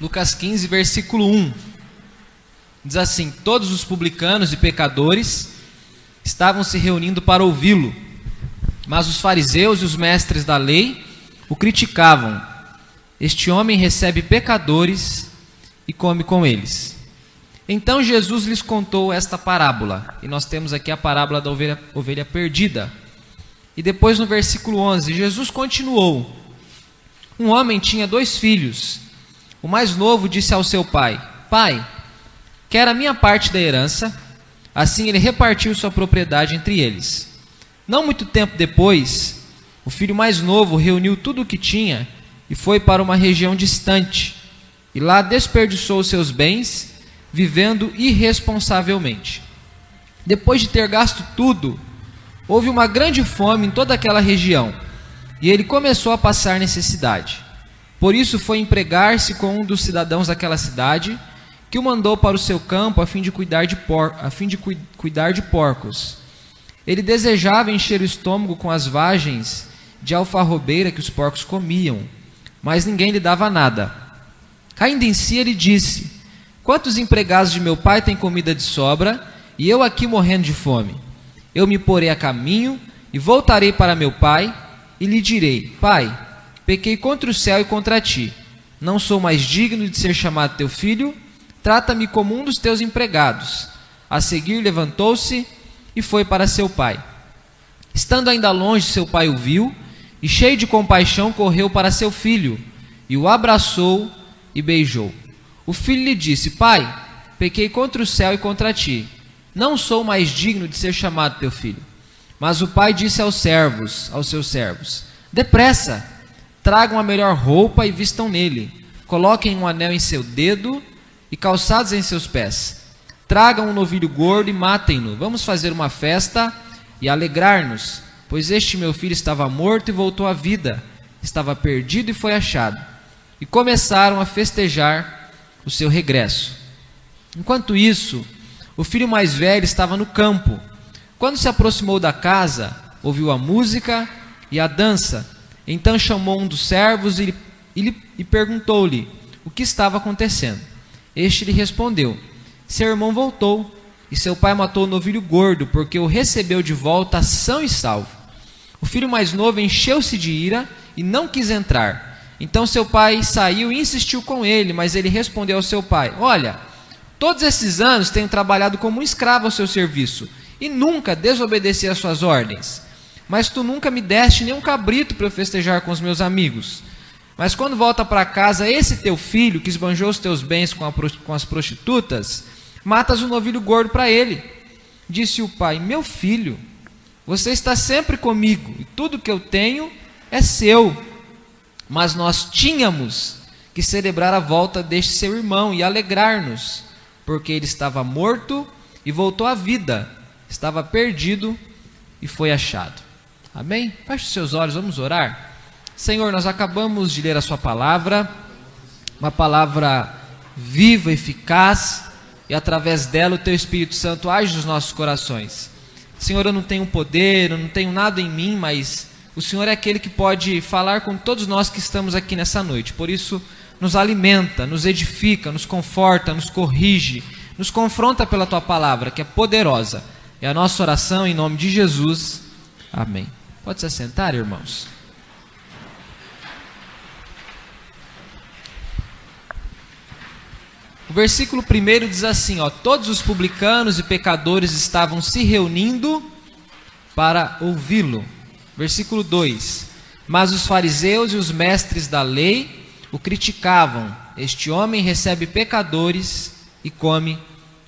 Lucas 15, versículo 1. Diz assim: Todos os publicanos e pecadores estavam se reunindo para ouvi-lo, mas os fariseus e os mestres da lei o criticavam. Este homem recebe pecadores e come com eles. Então Jesus lhes contou esta parábola, e nós temos aqui a parábola da ovelha, ovelha perdida. E depois no versículo 11, Jesus continuou: Um homem tinha dois filhos. O mais novo disse ao seu pai: Pai, quer a minha parte da herança? Assim ele repartiu sua propriedade entre eles. Não muito tempo depois, o filho mais novo reuniu tudo o que tinha e foi para uma região distante. E lá desperdiçou seus bens, vivendo irresponsavelmente. Depois de ter gasto tudo, houve uma grande fome em toda aquela região, e ele começou a passar necessidade. Por isso foi empregar-se com um dos cidadãos daquela cidade, que o mandou para o seu campo a fim de cuidar de, por, a fim de cu, cuidar de porcos. Ele desejava encher o estômago com as vagens de alfarrobeira que os porcos comiam, mas ninguém lhe dava nada. Caindo em si, ele disse: Quantos empregados de meu pai têm comida de sobra, e eu aqui morrendo de fome? Eu me porei a caminho e voltarei para meu pai, e lhe direi: Pai, Pequei contra o céu e contra ti. Não sou mais digno de ser chamado teu filho. Trata-me como um dos teus empregados. A seguir levantou-se e foi para seu pai. Estando ainda longe, seu pai o viu e, cheio de compaixão, correu para seu filho e o abraçou e beijou. O filho lhe disse: Pai, pequei contra o céu e contra ti. Não sou mais digno de ser chamado teu filho. Mas o pai disse aos servos, aos seus servos: Depressa, Tragam a melhor roupa e vistam nele. Coloquem um anel em seu dedo e calçados em seus pés. Tragam um novilho gordo e matem-no. Vamos fazer uma festa e alegrar-nos, pois este meu filho estava morto e voltou à vida, estava perdido e foi achado. E começaram a festejar o seu regresso. Enquanto isso, o filho mais velho estava no campo. Quando se aproximou da casa, ouviu a música e a dança então chamou um dos servos e, e, e perguntou-lhe o que estava acontecendo. Este lhe respondeu: Seu irmão voltou, e seu pai matou o novilho gordo, porque o recebeu de volta são e salvo. O filho mais novo encheu-se de ira e não quis entrar. Então seu pai saiu e insistiu com ele, mas ele respondeu ao seu pai: Olha, todos esses anos tenho trabalhado como um escravo ao seu serviço e nunca desobedeci às suas ordens. Mas tu nunca me deste nem um cabrito para eu festejar com os meus amigos. Mas quando volta para casa esse teu filho que esbanjou os teus bens com, a, com as prostitutas, matas um novilho gordo para ele. Disse o pai: Meu filho, você está sempre comigo e tudo que eu tenho é seu. Mas nós tínhamos que celebrar a volta deste seu irmão e alegrar-nos, porque ele estava morto e voltou à vida, estava perdido e foi achado. Amém? Feche os seus olhos, vamos orar. Senhor, nós acabamos de ler a Sua palavra, uma palavra viva, eficaz, e através dela o Teu Espírito Santo age nos nossos corações. Senhor, eu não tenho poder, eu não tenho nada em mim, mas o Senhor é aquele que pode falar com todos nós que estamos aqui nessa noite. Por isso, nos alimenta, nos edifica, nos conforta, nos corrige, nos confronta pela Tua palavra, que é poderosa. É a nossa oração em nome de Jesus. Amém. Pode se assentar, irmãos. O versículo 1 diz assim: ó, Todos os publicanos e pecadores estavam se reunindo para ouvi-lo. Versículo 2: Mas os fariseus e os mestres da lei o criticavam. Este homem recebe pecadores e come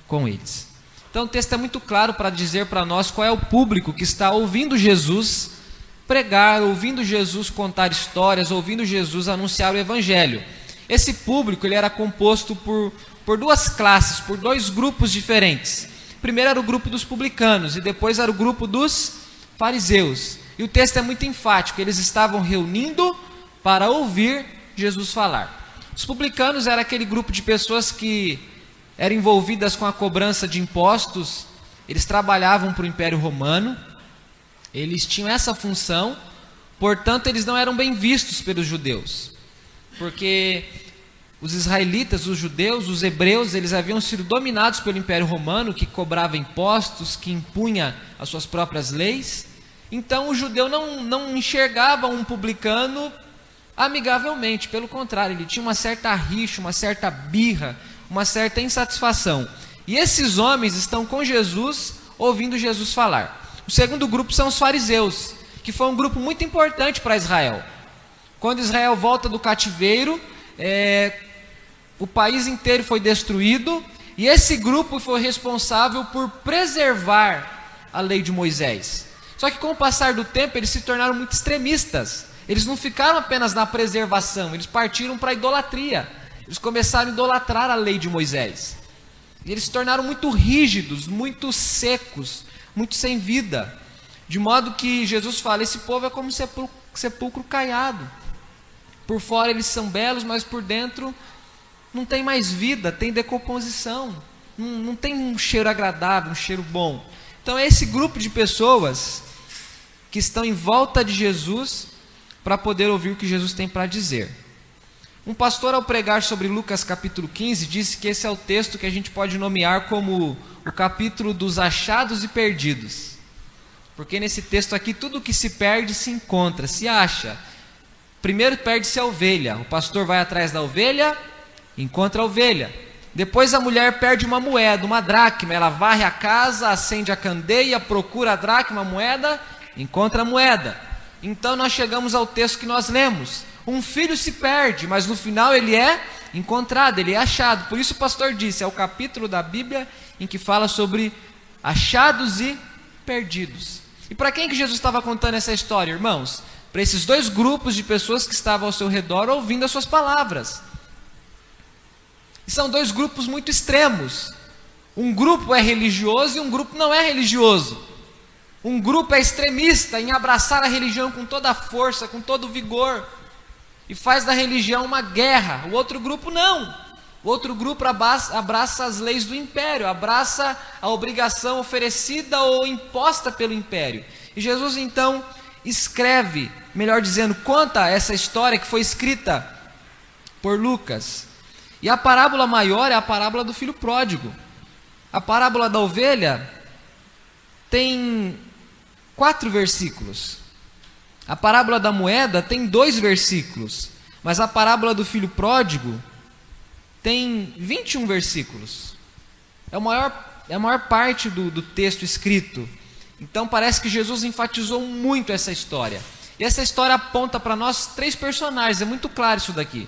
com eles. Então o texto é muito claro para dizer para nós qual é o público que está ouvindo Jesus pregar, ouvindo Jesus contar histórias, ouvindo Jesus anunciar o evangelho. Esse público ele era composto por, por duas classes, por dois grupos diferentes. Primeiro era o grupo dos publicanos e depois era o grupo dos fariseus. E o texto é muito enfático, eles estavam reunindo para ouvir Jesus falar. Os publicanos era aquele grupo de pessoas que eram envolvidas com a cobrança de impostos, eles trabalhavam para o Império Romano, eles tinham essa função, portanto, eles não eram bem vistos pelos judeus. Porque os israelitas, os judeus, os hebreus, eles haviam sido dominados pelo Império Romano, que cobrava impostos, que impunha as suas próprias leis. Então o judeu não, não enxergava um publicano amigavelmente, pelo contrário, ele tinha uma certa rixa, uma certa birra, uma certa insatisfação. E esses homens estão com Jesus, ouvindo Jesus falar. O segundo grupo são os fariseus, que foi um grupo muito importante para Israel. Quando Israel volta do cativeiro, é, o país inteiro foi destruído e esse grupo foi responsável por preservar a lei de Moisés. Só que com o passar do tempo eles se tornaram muito extremistas. Eles não ficaram apenas na preservação, eles partiram para a idolatria. Eles começaram a idolatrar a lei de Moisés. E eles se tornaram muito rígidos, muito secos, muito sem vida. De modo que Jesus fala: esse povo é como sepulcro, sepulcro caiado. Por fora eles são belos, mas por dentro não tem mais vida, tem decomposição, não, não tem um cheiro agradável, um cheiro bom. Então é esse grupo de pessoas que estão em volta de Jesus para poder ouvir o que Jesus tem para dizer. Um pastor, ao pregar sobre Lucas capítulo 15, disse que esse é o texto que a gente pode nomear como o capítulo dos achados e perdidos. Porque nesse texto aqui, tudo que se perde se encontra, se acha. Primeiro perde-se a ovelha, o pastor vai atrás da ovelha, encontra a ovelha. Depois a mulher perde uma moeda, uma dracma. Ela varre a casa, acende a candeia, procura a dracma, a moeda, encontra a moeda. Então nós chegamos ao texto que nós lemos. Um filho se perde, mas no final ele é encontrado, ele é achado. Por isso o pastor disse, é o capítulo da Bíblia em que fala sobre achados e perdidos. E para quem que Jesus estava contando essa história, irmãos? Para esses dois grupos de pessoas que estavam ao seu redor ouvindo as suas palavras. E são dois grupos muito extremos. Um grupo é religioso e um grupo não é religioso. Um grupo é extremista em abraçar a religião com toda a força, com todo o vigor, e faz da religião uma guerra. O outro grupo não. O outro grupo abraça, abraça as leis do império, abraça a obrigação oferecida ou imposta pelo império. E Jesus então escreve, melhor dizendo, conta essa história que foi escrita por Lucas. E a parábola maior é a parábola do filho pródigo. A parábola da ovelha tem quatro versículos. A parábola da moeda tem dois versículos. Mas a parábola do filho pródigo tem 21 versículos. É, o maior, é a maior parte do, do texto escrito. Então parece que Jesus enfatizou muito essa história. E essa história aponta para nós três personagens, é muito claro isso daqui.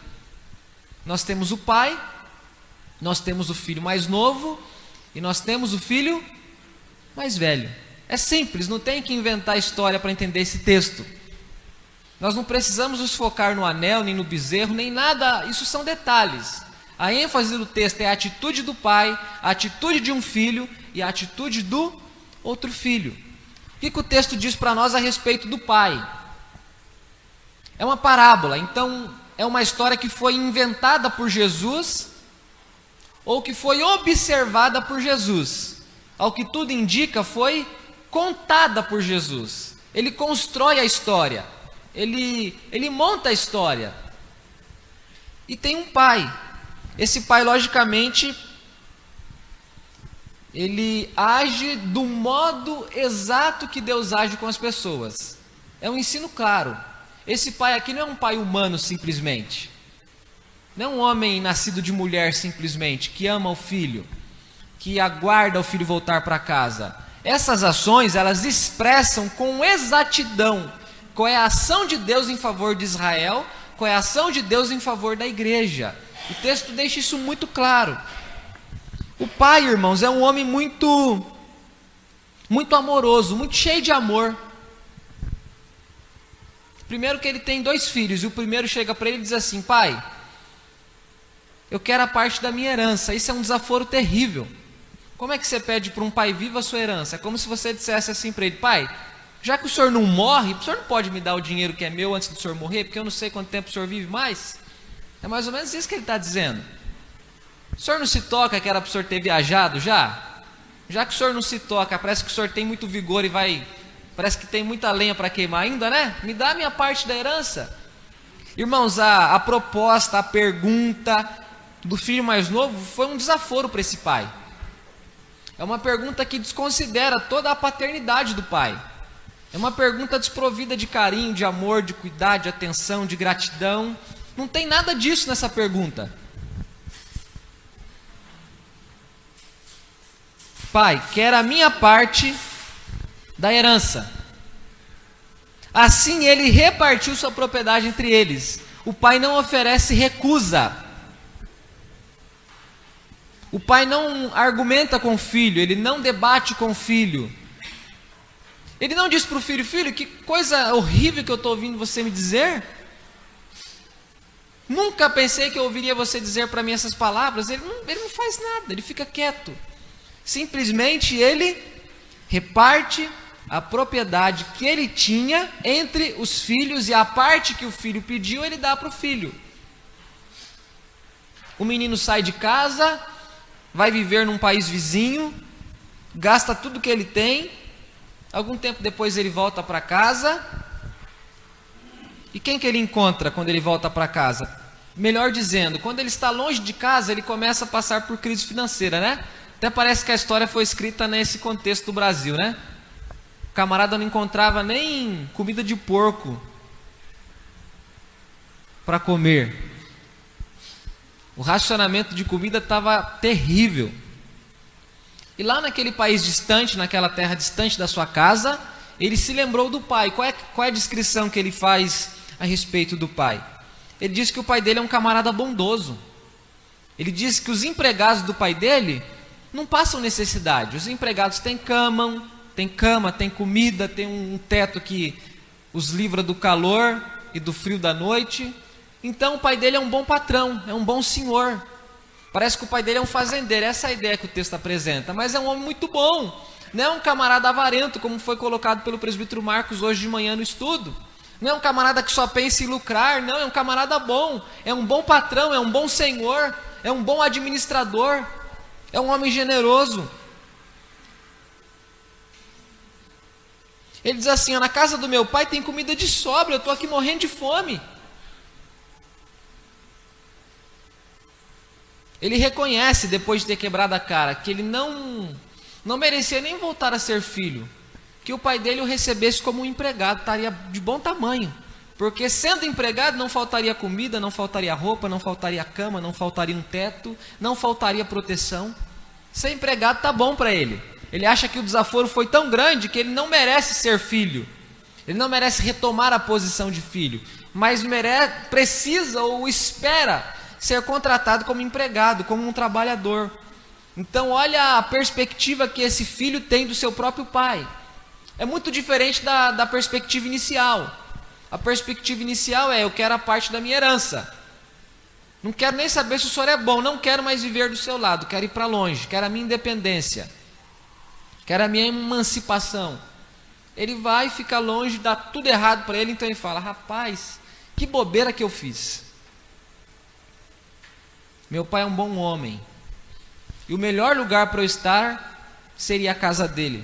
Nós temos o pai, nós temos o filho mais novo e nós temos o filho mais velho. É simples, não tem que inventar história para entender esse texto. Nós não precisamos nos focar no anel, nem no bezerro, nem nada, isso são detalhes. A ênfase do texto é a atitude do pai, a atitude de um filho e a atitude do outro filho. O que, que o texto diz para nós a respeito do pai? É uma parábola, então é uma história que foi inventada por Jesus ou que foi observada por Jesus. Ao que tudo indica, foi contada por Jesus. Ele constrói a história, ele, ele monta a história. E tem um pai. Esse pai, logicamente, ele age do modo exato que Deus age com as pessoas. É um ensino claro. Esse pai aqui não é um pai humano simplesmente. Não é um homem nascido de mulher simplesmente, que ama o filho, que aguarda o filho voltar para casa. Essas ações, elas expressam com exatidão qual é a ação de Deus em favor de Israel, qual é a ação de Deus em favor da igreja. O texto deixa isso muito claro. O pai, irmãos, é um homem muito muito amoroso, muito cheio de amor. Primeiro que ele tem dois filhos, e o primeiro chega para ele e diz assim: Pai, eu quero a parte da minha herança. Isso é um desaforo terrível. Como é que você pede para um pai vivo a sua herança? É como se você dissesse assim para ele: Pai, já que o senhor não morre, o senhor não pode me dar o dinheiro que é meu antes do senhor morrer, porque eu não sei quanto tempo o senhor vive mais? É mais ou menos isso que ele está dizendo. O senhor não se toca que era para o senhor ter viajado já? Já que o senhor não se toca, parece que o senhor tem muito vigor e vai Parece que tem muita lenha para queimar ainda, né? Me dá a minha parte da herança. Irmãos, a, a proposta, a pergunta, do filho mais novo foi um desaforo para esse pai. É uma pergunta que desconsidera toda a paternidade do pai. É uma pergunta desprovida de carinho, de amor, de cuidado, de atenção, de gratidão. Não tem nada disso nessa pergunta. Pai, quer a minha parte da herança. Assim ele repartiu sua propriedade entre eles. O pai não oferece recusa. O pai não argumenta com o filho, ele não debate com o filho. Ele não diz para o filho: Filho, que coisa horrível que eu estou ouvindo você me dizer. Nunca pensei que eu ouviria você dizer para mim essas palavras. Ele não, ele não faz nada, ele fica quieto. Simplesmente ele reparte a propriedade que ele tinha entre os filhos e a parte que o filho pediu, ele dá para o filho. O menino sai de casa, vai viver num país vizinho, gasta tudo que ele tem, algum tempo depois ele volta para casa. E quem que ele encontra quando ele volta para casa? Melhor dizendo, quando ele está longe de casa, ele começa a passar por crise financeira, né? Até parece que a história foi escrita nesse contexto do Brasil, né? O camarada não encontrava nem comida de porco para comer. O racionamento de comida estava terrível. E lá naquele país distante, naquela terra distante da sua casa, ele se lembrou do pai. Qual é, qual é a descrição que ele faz a respeito do pai? Ele diz que o pai dele é um camarada bondoso. Ele diz que os empregados do pai dele não passam necessidade. Os empregados têm cama, tem cama, tem comida, tem um teto que os livra do calor e do frio da noite. Então o pai dele é um bom patrão, é um bom senhor. Parece que o pai dele é um fazendeiro, essa é a ideia que o texto apresenta, mas é um homem muito bom. Não é um camarada avarento, como foi colocado pelo presbítero Marcos hoje de manhã no estudo. Não é um camarada que só pensa em lucrar, não, é um camarada bom, é um bom patrão, é um bom senhor, é um bom administrador. É um homem generoso. Ele diz assim: na casa do meu pai tem comida de sobra, eu estou aqui morrendo de fome. Ele reconhece, depois de ter quebrado a cara, que ele não, não merecia nem voltar a ser filho. Que o pai dele o recebesse como um empregado, estaria de bom tamanho. Porque sendo empregado não faltaria comida, não faltaria roupa, não faltaria cama, não faltaria um teto, não faltaria proteção. Ser empregado tá bom para ele. Ele acha que o desaforo foi tão grande que ele não merece ser filho. Ele não merece retomar a posição de filho, mas merece, precisa ou espera ser contratado como empregado, como um trabalhador. Então, olha a perspectiva que esse filho tem do seu próprio pai. É muito diferente da, da perspectiva inicial. A perspectiva inicial é: eu quero a parte da minha herança. Não quero nem saber se o senhor é bom, não quero mais viver do seu lado, quero ir para longe, quero a minha independência, quero a minha emancipação. Ele vai, fica longe, dá tudo errado para ele, então ele fala: rapaz, que bobeira que eu fiz. Meu pai é um bom homem, e o melhor lugar para eu estar seria a casa dele.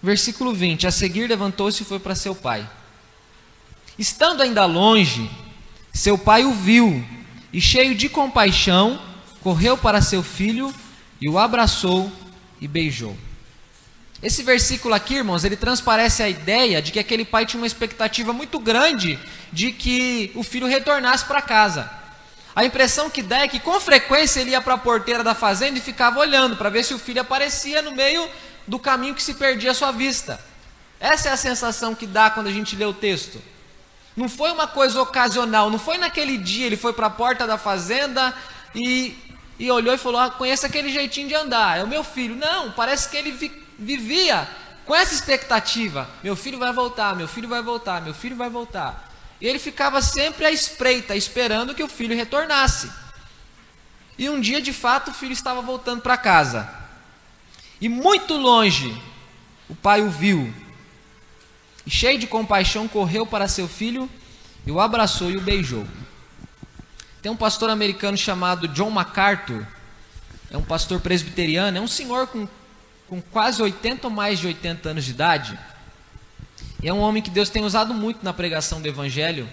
Versículo 20: A seguir levantou-se e foi para seu pai. Estando ainda longe, seu pai o viu e, cheio de compaixão, correu para seu filho e o abraçou e beijou. Esse versículo aqui, irmãos, ele transparece a ideia de que aquele pai tinha uma expectativa muito grande de que o filho retornasse para casa. A impressão que dá é que com frequência ele ia para a porteira da fazenda e ficava olhando para ver se o filho aparecia no meio do caminho que se perdia à sua vista. Essa é a sensação que dá quando a gente lê o texto. Não foi uma coisa ocasional, não foi naquele dia ele foi para a porta da fazenda e, e olhou e falou: ah, aquele jeitinho de andar, é o meu filho. Não, parece que ele vivia com essa expectativa: meu filho vai voltar, meu filho vai voltar, meu filho vai voltar. E ele ficava sempre à espreita, esperando que o filho retornasse. E um dia, de fato, o filho estava voltando para casa. E muito longe, o pai o viu. E cheio de compaixão, correu para seu filho e o abraçou e o beijou. Tem um pastor americano chamado John MacArthur, é um pastor presbiteriano, é um senhor com, com quase 80 ou mais de 80 anos de idade. E é um homem que Deus tem usado muito na pregação do Evangelho.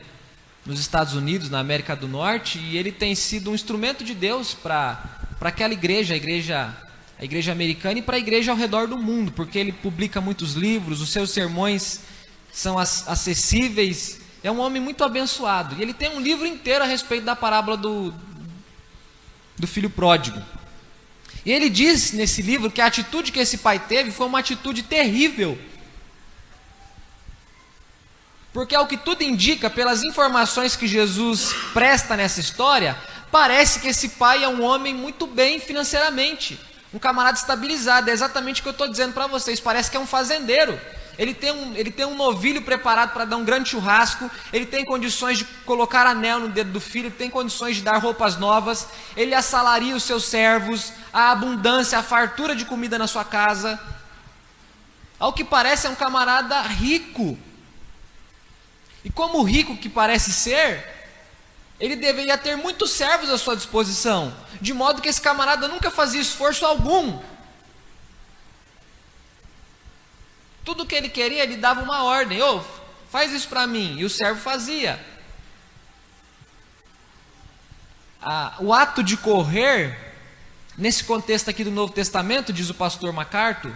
nos Estados Unidos, na América do Norte, e ele tem sido um instrumento de Deus para aquela igreja, a igreja, a igreja americana e para a igreja ao redor do mundo, porque ele publica muitos livros, os seus sermões são acessíveis. É um homem muito abençoado. E ele tem um livro inteiro a respeito da parábola do, do filho pródigo. E ele diz nesse livro que a atitude que esse pai teve foi uma atitude terrível. Porque ao que tudo indica, pelas informações que Jesus presta nessa história, parece que esse pai é um homem muito bem financeiramente, um camarada estabilizado. É exatamente o que eu estou dizendo para vocês. Parece que é um fazendeiro. Ele tem um, ele tem um novilho preparado para dar um grande churrasco, ele tem condições de colocar anel no dedo do filho, ele tem condições de dar roupas novas, ele assalaria os seus servos, a abundância, a fartura de comida na sua casa. Ao que parece é um camarada rico. E como rico que parece ser, ele deveria ter muitos servos à sua disposição, de modo que esse camarada nunca fazia esforço algum Tudo que ele queria, ele dava uma ordem: ô, oh, faz isso para mim. E o servo fazia. Ah, o ato de correr, nesse contexto aqui do Novo Testamento, diz o pastor MacArthur,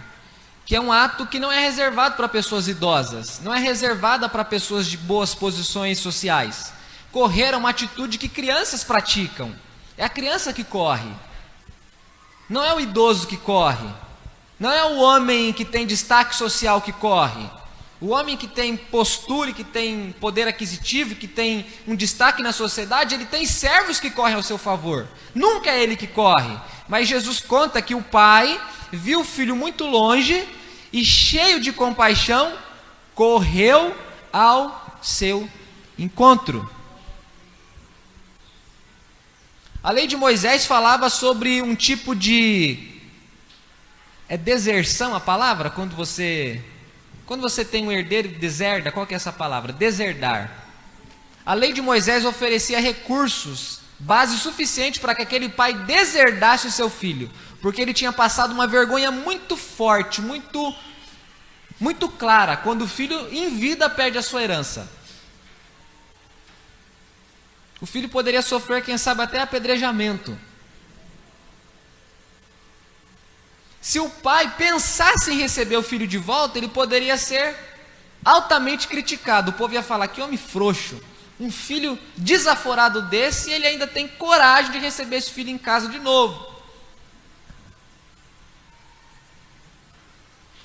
que é um ato que não é reservado para pessoas idosas, não é reservada para pessoas de boas posições sociais. Correr é uma atitude que crianças praticam. É a criança que corre. Não é o idoso que corre. Não é o homem que tem destaque social que corre. O homem que tem postura, que tem poder aquisitivo, que tem um destaque na sociedade, ele tem servos que correm ao seu favor. Nunca é ele que corre. Mas Jesus conta que o pai viu o filho muito longe e, cheio de compaixão, correu ao seu encontro. A lei de Moisés falava sobre um tipo de é deserção a palavra? Quando você quando você tem um herdeiro e deserda, qual que é essa palavra? Deserdar. A lei de Moisés oferecia recursos, base suficiente para que aquele pai deserdasse o seu filho, porque ele tinha passado uma vergonha muito forte, muito muito clara, quando o filho em vida perde a sua herança. O filho poderia sofrer, quem sabe, até apedrejamento. Se o pai pensasse em receber o filho de volta, ele poderia ser altamente criticado. O povo ia falar: que homem frouxo. Um filho desaforado desse, ele ainda tem coragem de receber esse filho em casa de novo.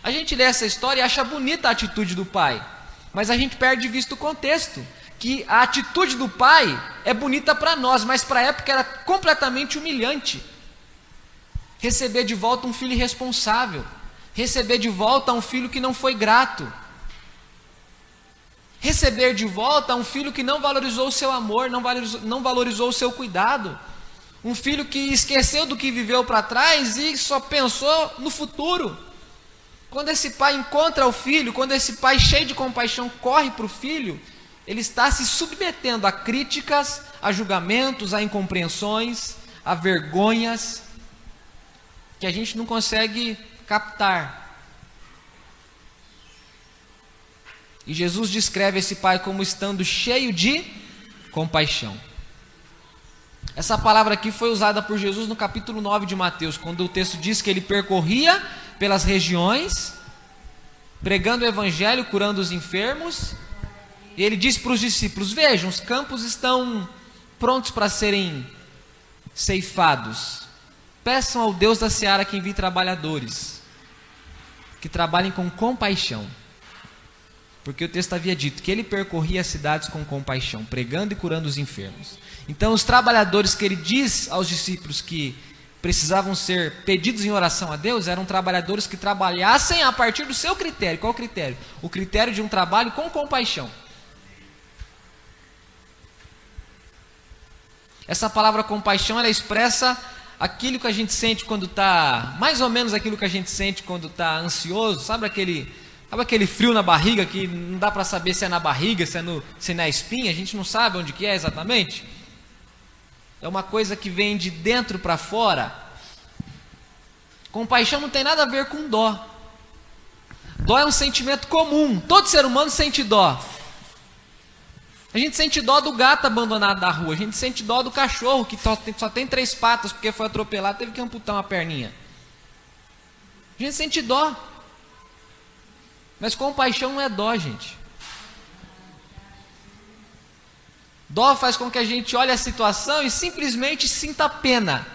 A gente lê essa história e acha bonita a atitude do pai, mas a gente perde de vista o contexto. Que a atitude do pai é bonita para nós, mas para a época era completamente humilhante receber de volta um filho irresponsável, receber de volta um filho que não foi grato, receber de volta um filho que não valorizou o seu amor, não valorizou, não valorizou o seu cuidado, um filho que esqueceu do que viveu para trás e só pensou no futuro. Quando esse pai encontra o filho, quando esse pai cheio de compaixão corre para o filho, ele está se submetendo a críticas, a julgamentos, a incompreensões, a vergonhas, que a gente não consegue captar. E Jesus descreve esse pai como estando cheio de compaixão. Essa palavra aqui foi usada por Jesus no capítulo 9 de Mateus, quando o texto diz que ele percorria pelas regiões, pregando o evangelho, curando os enfermos. E ele disse para os discípulos: Vejam, os campos estão prontos para serem ceifados. Peçam ao Deus da seara que envie trabalhadores, que trabalhem com compaixão. Porque o texto havia dito que ele percorria as cidades com compaixão, pregando e curando os enfermos. Então, os trabalhadores que ele diz aos discípulos que precisavam ser pedidos em oração a Deus eram trabalhadores que trabalhassem a partir do seu critério. Qual critério? O critério de um trabalho com compaixão. Essa palavra compaixão ela expressa aquilo que a gente sente quando está, mais ou menos aquilo que a gente sente quando está ansioso, sabe aquele, sabe aquele frio na barriga que não dá para saber se é na barriga, se é, no, se é na espinha, a gente não sabe onde que é exatamente. É uma coisa que vem de dentro para fora. Compaixão não tem nada a ver com dó. Dó é um sentimento comum, todo ser humano sente dó. A gente sente dó do gato abandonado na rua. A gente sente dó do cachorro que só tem, só tem três patas porque foi atropelado, teve que amputar uma perninha. A gente sente dó. Mas compaixão não é dó, gente. Dó faz com que a gente olhe a situação e simplesmente sinta pena.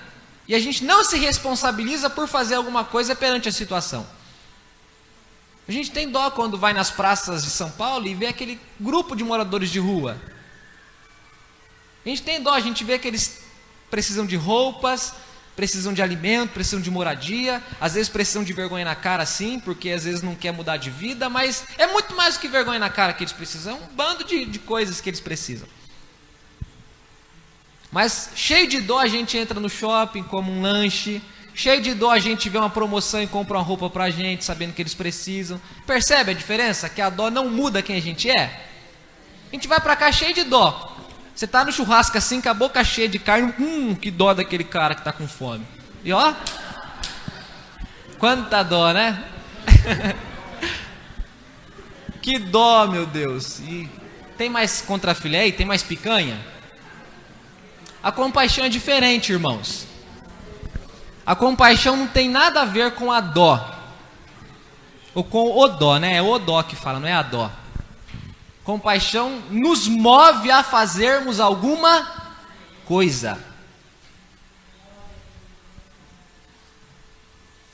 E a gente não se responsabiliza por fazer alguma coisa perante a situação. A gente tem dó quando vai nas praças de São Paulo e vê aquele grupo de moradores de rua. A gente tem dó, a gente vê que eles precisam de roupas, precisam de alimento, precisam de moradia, às vezes precisam de vergonha na cara sim, porque às vezes não quer mudar de vida, mas é muito mais do que vergonha na cara que eles precisam, um bando de, de coisas que eles precisam. Mas cheio de dó a gente entra no shopping, come um lanche, cheio de dó a gente vê uma promoção e compra uma roupa pra gente, sabendo que eles precisam. Percebe a diferença? Que a dó não muda quem a gente é? A gente vai pra cá cheio de dó. Você tá no churrasco assim, com a boca cheia de carne, hum, que dó daquele cara que tá com fome. E ó, quanta dó, né? que dó, meu Deus. E tem mais contrafilé aí? Tem mais picanha? A compaixão é diferente, irmãos. A compaixão não tem nada a ver com a dó. Ou com o dó, né? É o dó que fala, não é a dó. Compaixão nos move a fazermos alguma coisa.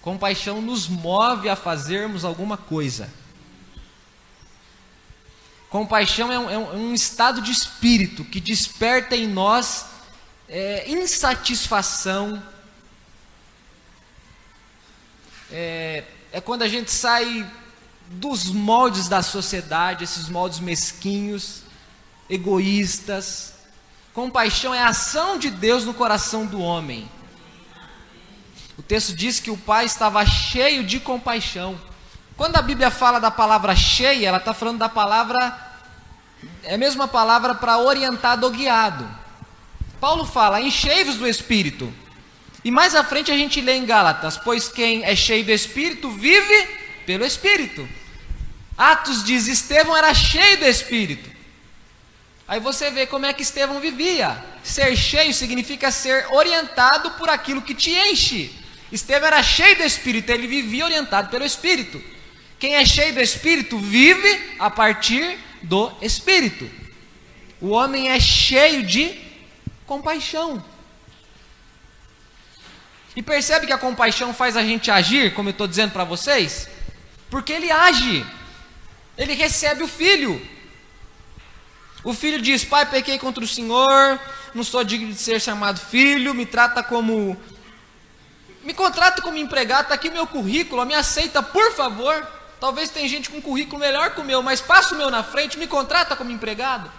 Compaixão nos move a fazermos alguma coisa. Compaixão é um, é um, estado de espírito que desperta em nós é, insatisfação, é, é quando a gente sai dos moldes da sociedade, esses moldes mesquinhos, egoístas. Compaixão é a ação de Deus no coração do homem. O texto diz que o pai estava cheio de compaixão. Quando a Bíblia fala da palavra cheia, ela está falando da palavra, é a mesma palavra para orientado ou guiado. Paulo fala: enchei-vos do Espírito. E mais à frente a gente lê em Gálatas: pois quem é cheio do Espírito vive pelo Espírito. Atos diz: Estevão era cheio do Espírito. Aí você vê como é que Estevão vivia. Ser cheio significa ser orientado por aquilo que te enche. Estevão era cheio do Espírito, ele vivia orientado pelo Espírito. Quem é cheio do Espírito vive a partir do Espírito. O homem é cheio de compaixão. E percebe que a compaixão faz a gente agir, como eu estou dizendo para vocês? Porque ele age, ele recebe o filho. O filho diz: Pai, pequei contra o Senhor, não sou digno de ser chamado filho, me trata como. Me contrata como empregado, está aqui meu currículo, me aceita, por favor. Talvez tem gente com currículo melhor que o meu, mas passa o meu na frente, me contrata como empregado.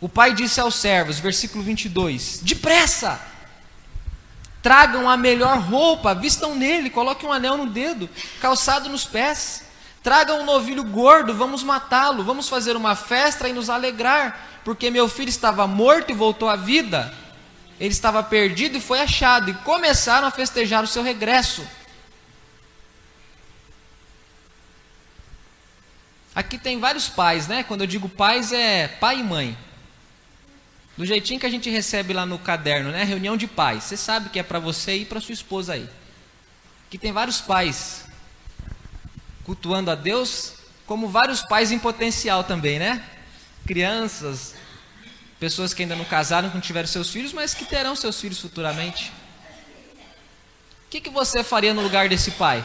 O pai disse aos servos, versículo 22: Depressa! Tragam a melhor roupa, vistam nele, coloquem um anel no dedo, calçado nos pés. Tragam um novilho gordo, vamos matá-lo, vamos fazer uma festa e nos alegrar, porque meu filho estava morto e voltou à vida. Ele estava perdido e foi achado, e começaram a festejar o seu regresso. Aqui tem vários pais, né? Quando eu digo pais, é pai e mãe. Do jeitinho que a gente recebe lá no caderno, né? Reunião de pais. Você sabe que é para você e para sua esposa aí. Que tem vários pais cultuando a Deus, como vários pais em potencial também, né? Crianças, pessoas que ainda não casaram, que não tiveram seus filhos, mas que terão seus filhos futuramente. O que, que você faria no lugar desse pai?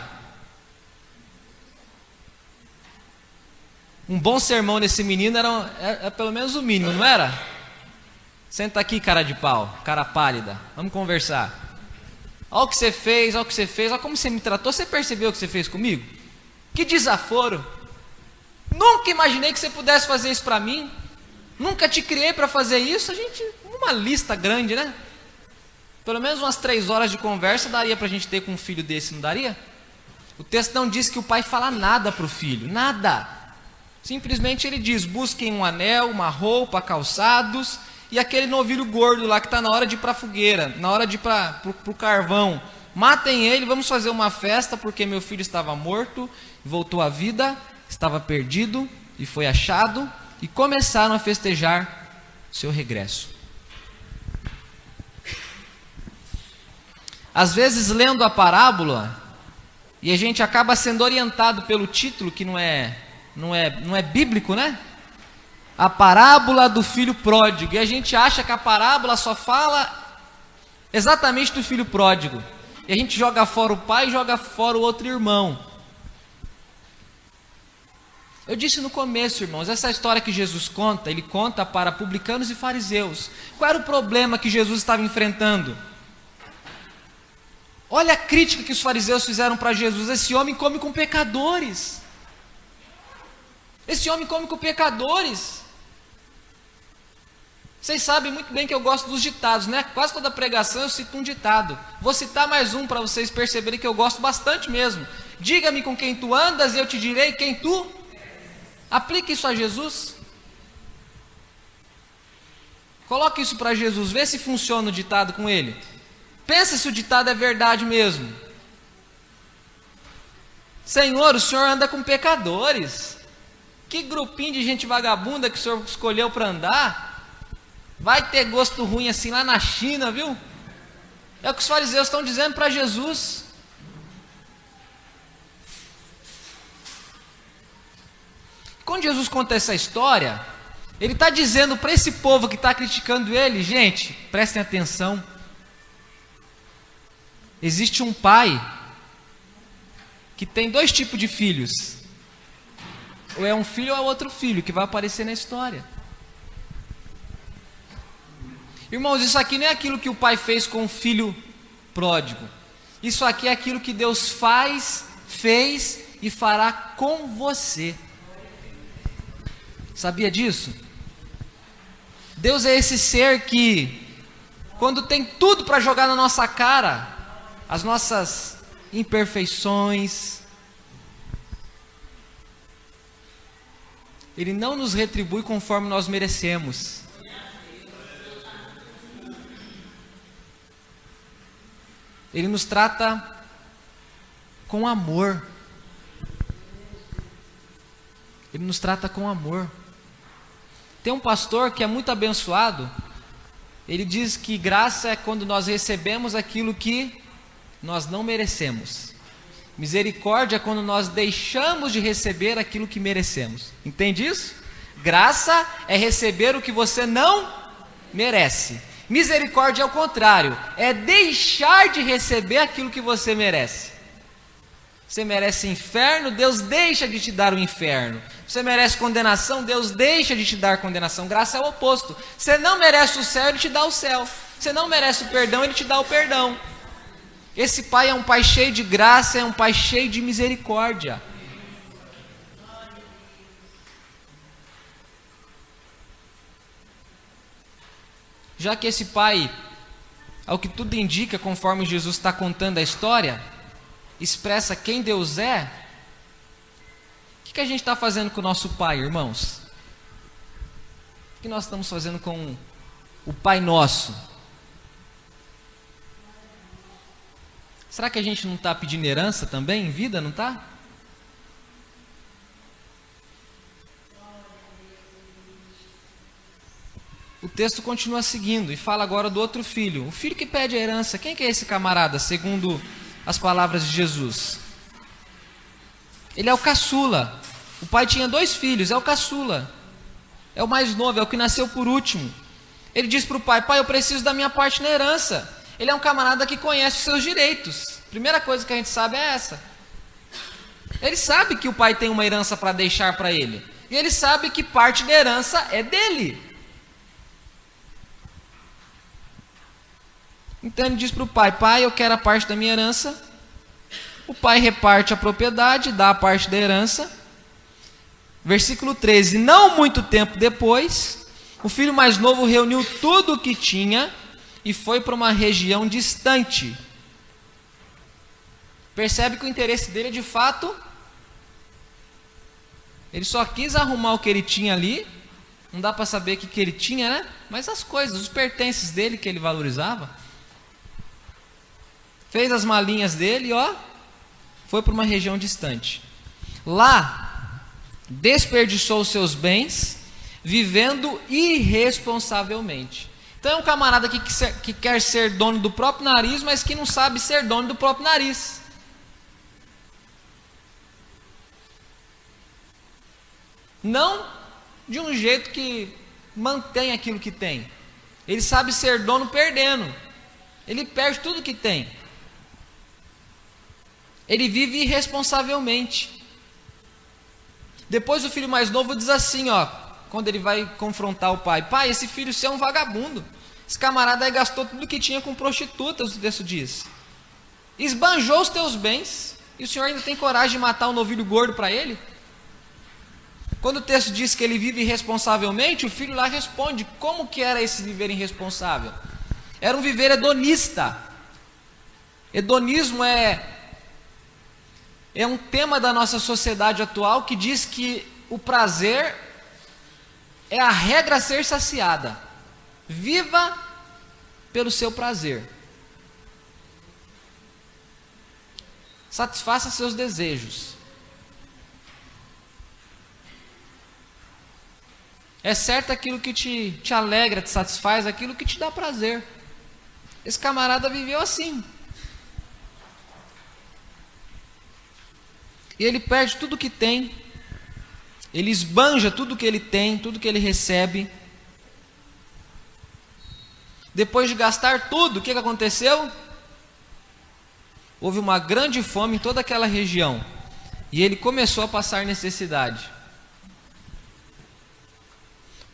Um bom sermão nesse menino era, era, pelo menos o mínimo, não era? Senta aqui, cara de pau, cara pálida. Vamos conversar. Olha o que você fez, olha o que você fez, olha como você me tratou. Você percebeu o que você fez comigo? Que desaforo. Nunca imaginei que você pudesse fazer isso para mim. Nunca te criei para fazer isso. A gente, uma lista grande, né? Pelo menos umas três horas de conversa daria para a gente ter com um filho desse, não daria? O texto não diz que o pai fala nada para o filho, nada. Simplesmente ele diz: busquem um anel, uma roupa, calçados e aquele novilho gordo lá que está na hora de ir para a fogueira, na hora de ir para o carvão, Matem ele, vamos fazer uma festa porque meu filho estava morto, voltou à vida, estava perdido e foi achado, e começaram a festejar seu regresso. Às vezes, lendo a parábola, e a gente acaba sendo orientado pelo título que não é, não é, não é bíblico, né? A parábola do filho pródigo. E a gente acha que a parábola só fala exatamente do filho pródigo. E a gente joga fora o pai e joga fora o outro irmão. Eu disse no começo, irmãos, essa história que Jesus conta, ele conta para publicanos e fariseus. Qual era o problema que Jesus estava enfrentando? Olha a crítica que os fariseus fizeram para Jesus: esse homem come com pecadores. Esse homem come com pecadores. Vocês sabem muito bem que eu gosto dos ditados, né? Quase toda pregação eu cito um ditado. Vou citar mais um para vocês perceberem que eu gosto bastante mesmo. Diga-me com quem tu andas e eu te direi quem tu. Aplique isso a Jesus. Coloque isso para Jesus, vê se funciona o ditado com ele. Pensa se o ditado é verdade mesmo. Senhor, o senhor anda com pecadores. Que grupinho de gente vagabunda que o senhor escolheu para andar? Vai ter gosto ruim assim lá na China, viu? É o que os fariseus estão dizendo para Jesus. Quando Jesus conta essa história, ele está dizendo para esse povo que está criticando ele, gente, prestem atenção. Existe um pai que tem dois tipos de filhos. Ou é um filho ou é outro filho que vai aparecer na história. Irmãos, isso aqui não é aquilo que o pai fez com o filho pródigo. Isso aqui é aquilo que Deus faz, fez e fará com você. Sabia disso? Deus é esse ser que, quando tem tudo para jogar na nossa cara, as nossas imperfeições, Ele não nos retribui conforme nós merecemos. Ele nos trata com amor. Ele nos trata com amor. Tem um pastor que é muito abençoado. Ele diz que graça é quando nós recebemos aquilo que nós não merecemos. Misericórdia é quando nós deixamos de receber aquilo que merecemos. Entende isso? Graça é receber o que você não merece. Misericórdia é o contrário, é deixar de receber aquilo que você merece. Você merece inferno, Deus deixa de te dar o inferno. Você merece condenação, Deus deixa de te dar condenação. Graça é o oposto. Você não merece o céu, Ele te dá o céu. Você não merece o perdão, Ele te dá o perdão. Esse Pai é um Pai cheio de graça, é um Pai cheio de misericórdia. Já que esse pai, ao que tudo indica, conforme Jesus está contando a história, expressa quem Deus é, o que, que a gente está fazendo com o nosso pai, irmãos? O que nós estamos fazendo com o Pai Nosso? Será que a gente não está pedindo herança também em vida, não está? O texto continua seguindo e fala agora do outro filho. O filho que pede a herança, quem que é esse camarada, segundo as palavras de Jesus? Ele é o caçula. O pai tinha dois filhos, é o caçula. É o mais novo, é o que nasceu por último. Ele diz para o pai: Pai, eu preciso da minha parte na herança. Ele é um camarada que conhece os seus direitos. Primeira coisa que a gente sabe é essa. Ele sabe que o pai tem uma herança para deixar para ele. E ele sabe que parte da herança é dele. Então ele diz para o pai: Pai, eu quero a parte da minha herança. O pai reparte a propriedade, dá a parte da herança. Versículo 13: Não muito tempo depois, o filho mais novo reuniu tudo o que tinha e foi para uma região distante. Percebe que o interesse dele é de fato. Ele só quis arrumar o que ele tinha ali. Não dá para saber o que, que ele tinha, né? Mas as coisas, os pertences dele que ele valorizava fez as malinhas dele ó, foi para uma região distante. Lá, desperdiçou seus bens, vivendo irresponsavelmente. Então é um camarada que, que quer ser dono do próprio nariz, mas que não sabe ser dono do próprio nariz. Não de um jeito que mantém aquilo que tem. Ele sabe ser dono perdendo. Ele perde tudo que tem. Ele vive irresponsavelmente. Depois o filho mais novo diz assim, ó, quando ele vai confrontar o pai: Pai, esse filho seu é um vagabundo. Esse camarada aí gastou tudo que tinha com prostitutas, o texto diz. Esbanjou os teus bens. E o senhor ainda tem coragem de matar um novilho gordo para ele? Quando o texto diz que ele vive irresponsavelmente, o filho lá responde: como que era esse viver irresponsável? Era um viver hedonista. Hedonismo é é um tema da nossa sociedade atual que diz que o prazer é a regra a ser saciada. Viva pelo seu prazer. Satisfaça seus desejos. É certo aquilo que te, te alegra, te satisfaz, aquilo que te dá prazer. Esse camarada viveu assim. E ele perde tudo que tem, ele esbanja tudo que ele tem, tudo que ele recebe. Depois de gastar tudo, o que, que aconteceu? Houve uma grande fome em toda aquela região. E ele começou a passar necessidade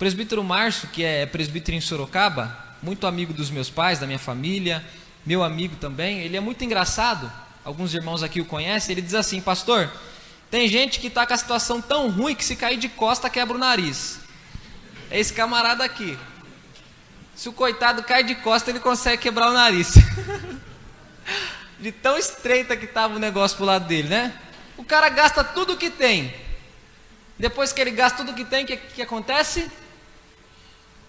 presbítero Márcio, que é presbítero em Sorocaba, muito amigo dos meus pais, da minha família, meu amigo também, ele é muito engraçado. Alguns irmãos aqui o conhecem. Ele diz assim: Pastor, tem gente que está com a situação tão ruim que se cair de costa quebra o nariz. É esse camarada aqui. Se o coitado cai de costa, ele consegue quebrar o nariz. de tão estreita que estava o negócio pro lado dele, né? O cara gasta tudo que tem. Depois que ele gasta tudo que tem, o que, que acontece?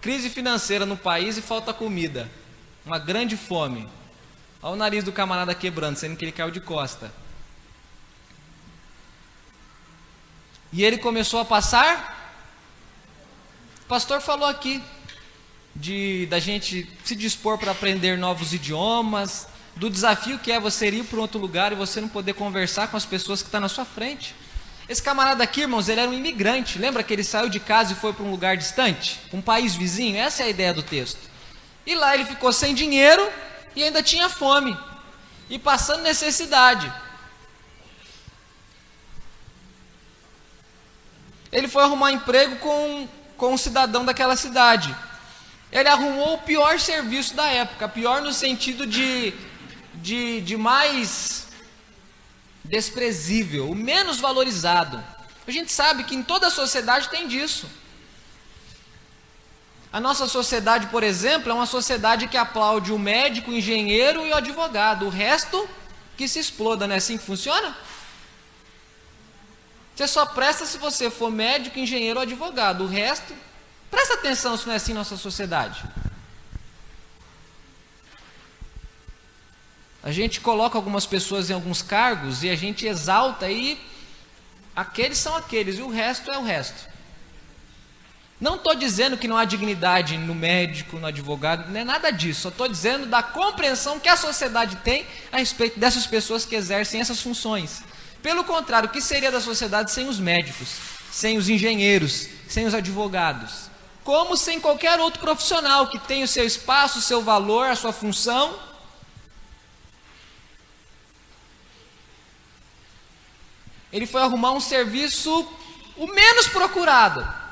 Crise financeira no país e falta comida. Uma grande fome. Olha o nariz do camarada quebrando, sendo que ele caiu de costa. E ele começou a passar. O pastor falou aqui de da gente se dispor para aprender novos idiomas, do desafio que é você ir para outro lugar e você não poder conversar com as pessoas que estão tá na sua frente. Esse camarada aqui, irmãos, ele era um imigrante. Lembra que ele saiu de casa e foi para um lugar distante? Um país vizinho? Essa é a ideia do texto. E lá ele ficou sem dinheiro e ainda tinha fome. E passando necessidade. Ele foi arrumar emprego com, com um cidadão daquela cidade. Ele arrumou o pior serviço da época. Pior no sentido de, de, de mais desprezível, o menos valorizado. A gente sabe que em toda a sociedade tem disso. A nossa sociedade, por exemplo, é uma sociedade que aplaude o médico, o engenheiro e o advogado. O resto que se exploda, não é assim que funciona? Você só presta se você for médico, engenheiro ou advogado. O resto, presta atenção se não é assim nossa sociedade. A gente coloca algumas pessoas em alguns cargos e a gente exalta e aqueles são aqueles e o resto é o resto. Não estou dizendo que não há dignidade no médico, no advogado, não é nada disso. Só estou dizendo da compreensão que a sociedade tem a respeito dessas pessoas que exercem essas funções. Pelo contrário, o que seria da sociedade sem os médicos, sem os engenheiros, sem os advogados? Como sem qualquer outro profissional que tem o seu espaço, o seu valor, a sua função ele foi arrumar um serviço o menos procurado.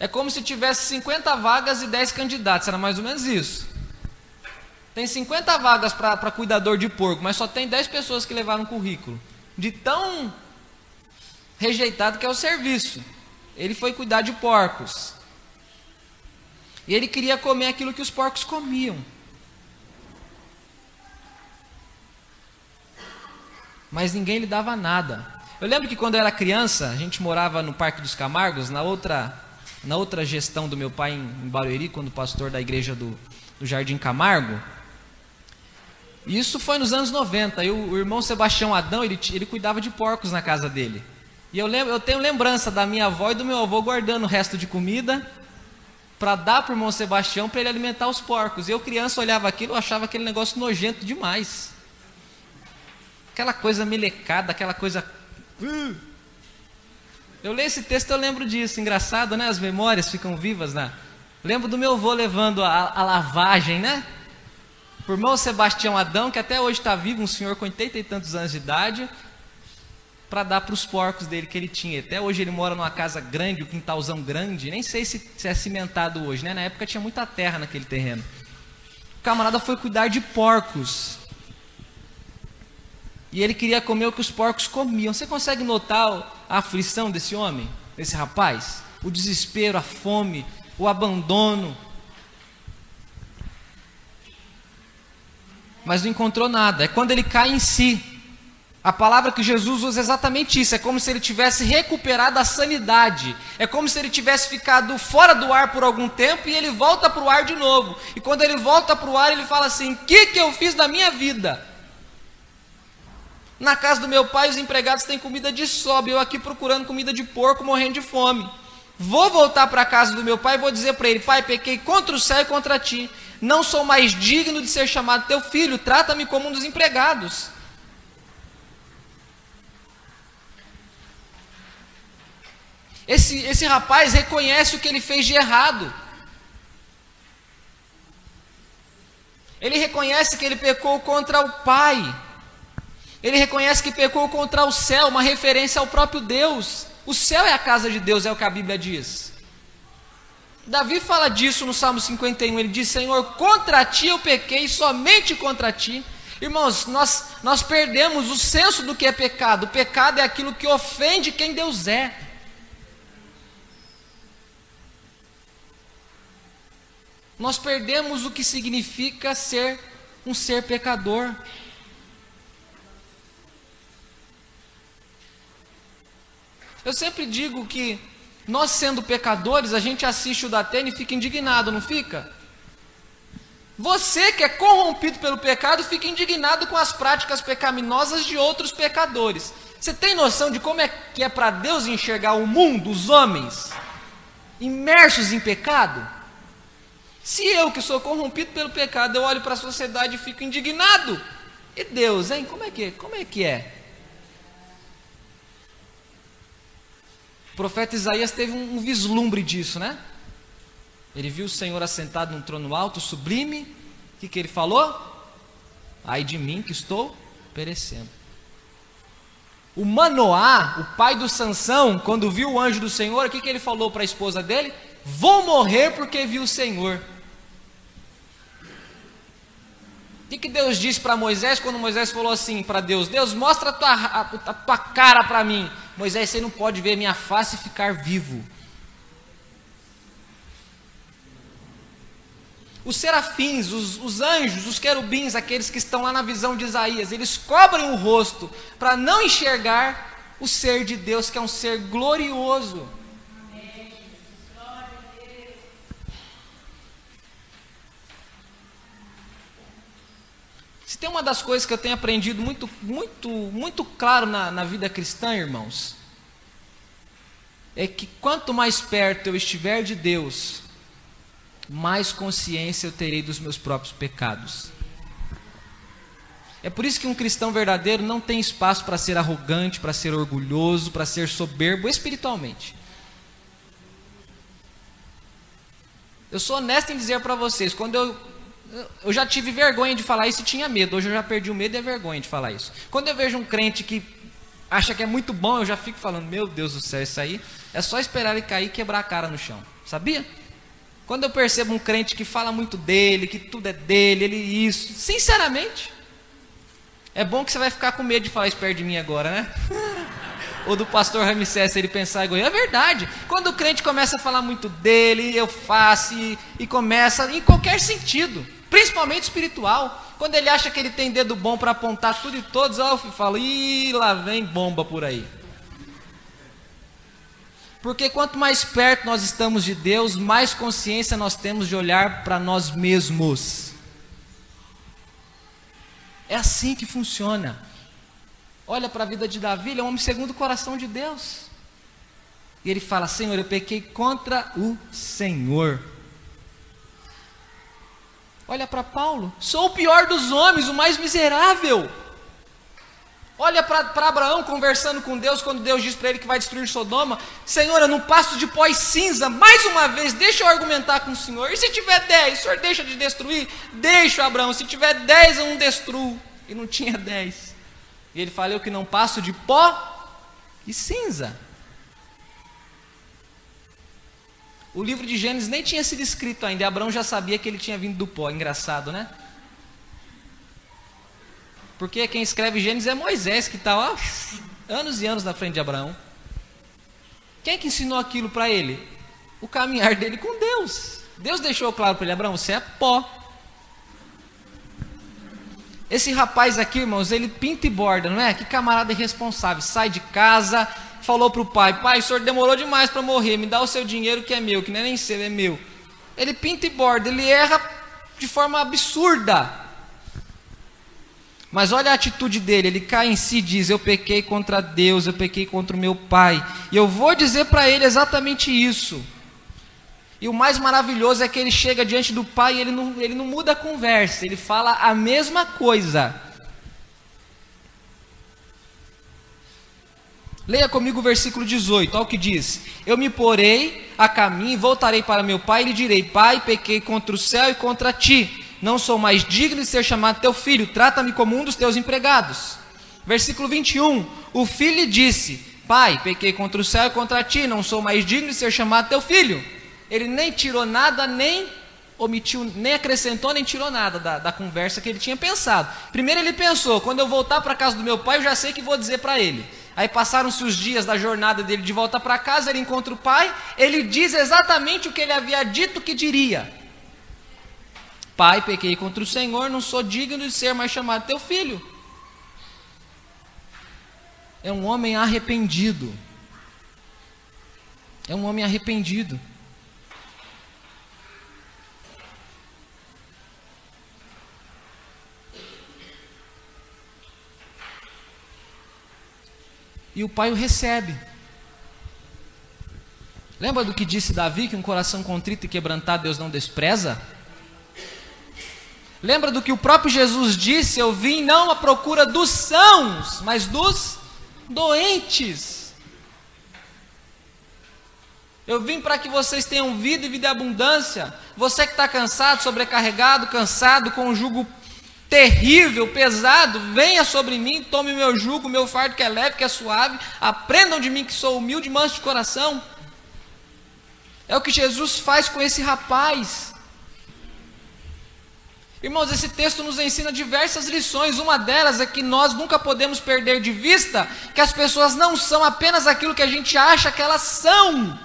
É como se tivesse 50 vagas e 10 candidatos, era mais ou menos isso. Tem 50 vagas para cuidador de porco, mas só tem 10 pessoas que levaram currículo. De tão rejeitado que é o serviço. Ele foi cuidar de porcos. E ele queria comer aquilo que os porcos comiam. mas ninguém lhe dava nada. Eu lembro que quando eu era criança, a gente morava no Parque dos Camargos, na outra, na outra gestão do meu pai em, Barueri, quando pastor da igreja do, do Jardim Camargo. Isso foi nos anos 90. E o, o irmão Sebastião Adão, ele, ele cuidava de porcos na casa dele. E eu, lembro, eu tenho lembrança da minha avó e do meu avô guardando o resto de comida para dar para o irmão Sebastião para ele alimentar os porcos. E eu, criança, olhava aquilo e achava aquele negócio nojento demais. Aquela coisa melecada, aquela coisa. Uh! Eu leio esse texto eu lembro disso. Engraçado, né? As memórias ficam vivas, né? Lembro do meu avô levando a, a lavagem, né? Por irmão Sebastião Adão, que até hoje está vivo, um senhor com oitenta e tantos anos de idade, para dar para os porcos dele que ele tinha. Até hoje ele mora numa casa grande, um quintalzão grande, nem sei se, se é cimentado hoje, né? Na época tinha muita terra naquele terreno. O camarada foi cuidar de porcos. E ele queria comer o que os porcos comiam. Você consegue notar a aflição desse homem, desse rapaz? O desespero, a fome, o abandono. Mas não encontrou nada. É quando ele cai em si. A palavra que Jesus usa é exatamente isso. É como se ele tivesse recuperado a sanidade. É como se ele tivesse ficado fora do ar por algum tempo e ele volta para o ar de novo. E quando ele volta para o ar, ele fala assim: O que, que eu fiz da minha vida? Na casa do meu pai, os empregados têm comida de sobra. Eu aqui procurando comida de porco, morrendo de fome. Vou voltar para a casa do meu pai e vou dizer para ele: Pai, pequei contra o céu e contra ti. Não sou mais digno de ser chamado teu filho. Trata-me como um dos empregados. Esse, esse rapaz reconhece o que ele fez de errado. Ele reconhece que ele pecou contra o Pai. Ele reconhece que pecou contra o céu, uma referência ao próprio Deus. O céu é a casa de Deus, é o que a Bíblia diz. Davi fala disso no Salmo 51. Ele diz: Senhor, contra ti eu pequei, somente contra ti. Irmãos, nós, nós perdemos o senso do que é pecado. O pecado é aquilo que ofende quem Deus é. nós perdemos o que significa ser um ser pecador. Eu sempre digo que nós sendo pecadores, a gente assiste o Datena e fica indignado, não fica? Você que é corrompido pelo pecado fica indignado com as práticas pecaminosas de outros pecadores. Você tem noção de como é que é para Deus enxergar o mundo, os homens, imersos em pecado? Se eu, que sou corrompido pelo pecado, eu olho para a sociedade e fico indignado, e Deus, hein? Como é que, como é, que é? Profeta Isaías teve um, um vislumbre disso, né? Ele viu o Senhor assentado num trono alto, sublime. O que, que ele falou? Ai de mim que estou perecendo. O Manoá, o pai do Sansão, quando viu o anjo do Senhor, o que, que ele falou para a esposa dele? Vou morrer porque vi o Senhor. O que, que Deus disse para Moisés quando Moisés falou assim para Deus: Deus, mostra a tua, a, a tua cara para mim. Moisés, você não pode ver minha face e ficar vivo. Os serafins, os, os, anjos, os querubins, aqueles que estão lá na visão de Isaías, eles cobrem o rosto para não enxergar o ser de Deus, que é um ser glorioso. Se tem uma das coisas que eu tenho aprendido muito, muito, muito claro na, na vida cristã, irmãos, é que quanto mais perto eu estiver de Deus, mais consciência eu terei dos meus próprios pecados. É por isso que um cristão verdadeiro não tem espaço para ser arrogante, para ser orgulhoso, para ser soberbo espiritualmente. Eu sou honesto em dizer para vocês, quando eu eu já tive vergonha de falar isso e tinha medo. Hoje eu já perdi o medo e a vergonha de falar isso. Quando eu vejo um crente que acha que é muito bom, eu já fico falando: Meu Deus do céu, isso aí é só esperar ele cair e quebrar a cara no chão. Sabia? Quando eu percebo um crente que fala muito dele, que tudo é dele, ele isso, sinceramente, é bom que você vai ficar com medo de falar isso perto de mim agora, né? Ou do pastor Ramsés, ele pensar igual. É verdade. Quando o crente começa a falar muito dele, eu faço, e, e começa, em qualquer sentido principalmente espiritual. Quando ele acha que ele tem dedo bom para apontar tudo e todos, eu falo, ih, lá vem bomba por aí. Porque quanto mais perto nós estamos de Deus, mais consciência nós temos de olhar para nós mesmos. É assim que funciona. Olha para a vida de Davi, ele é um homem segundo o coração de Deus. E ele fala: Senhor, eu pequei contra o Senhor. Olha para Paulo, sou o pior dos homens, o mais miserável. Olha para Abraão conversando com Deus, quando Deus diz para ele que vai destruir Sodoma: Senhor, eu não passo de pó e cinza. Mais uma vez, deixa eu argumentar com o Senhor. E se tiver dez, o Senhor deixa de destruir? Deixa, Abraão. Se tiver dez, eu não destruo. E não tinha dez. E ele falou que não passo de pó e cinza. O livro de Gênesis nem tinha sido escrito ainda. E Abraão já sabia que ele tinha vindo do pó. Engraçado, né? Porque quem escreve Gênesis é Moisés, que está anos e anos na frente de Abraão. Quem que ensinou aquilo para ele? O caminhar dele com Deus. Deus deixou claro para ele: Abraão, você é pó. Esse rapaz aqui, irmãos, ele pinta e borda, não é? Que camarada irresponsável. Sai de casa, falou para o pai: Pai, o senhor demorou demais para morrer, me dá o seu dinheiro que é meu, que não é nem seu, é meu. Ele pinta e borda, ele erra de forma absurda. Mas olha a atitude dele, ele cai em si e diz: Eu pequei contra Deus, eu pequei contra o meu pai. E eu vou dizer para ele exatamente isso. E o mais maravilhoso é que ele chega diante do pai e ele não, ele não muda a conversa, ele fala a mesma coisa. Leia comigo o versículo 18, olha o que diz: Eu me porei a caminho e voltarei para meu pai e lhe direi: Pai, pequei contra o céu e contra ti não sou mais digno de ser chamado teu filho, trata-me como um dos teus empregados. Versículo 21, o filho lhe disse, pai, pequei contra o céu e contra ti, não sou mais digno de ser chamado teu filho. Ele nem tirou nada, nem omitiu, nem acrescentou, nem tirou nada da, da conversa que ele tinha pensado. Primeiro ele pensou, quando eu voltar para a casa do meu pai, eu já sei que vou dizer para ele. Aí passaram-se os dias da jornada dele de volta para casa, ele encontra o pai, ele diz exatamente o que ele havia dito que diria. Pai, pequei contra o Senhor, não sou digno de ser mais chamado teu filho. É um homem arrependido. É um homem arrependido. E o pai o recebe. Lembra do que disse Davi, que um coração contrito e quebrantado Deus não despreza? Lembra do que o próprio Jesus disse? Eu vim não à procura dos sãos, mas dos doentes. Eu vim para que vocês tenham vida e vida em abundância. Você que está cansado, sobrecarregado, cansado, com um jugo terrível, pesado, venha sobre mim, tome meu jugo, meu fardo que é leve, que é suave. Aprendam de mim que sou humilde manso de coração. É o que Jesus faz com esse rapaz. Irmãos, esse texto nos ensina diversas lições. Uma delas é que nós nunca podemos perder de vista que as pessoas não são apenas aquilo que a gente acha que elas são.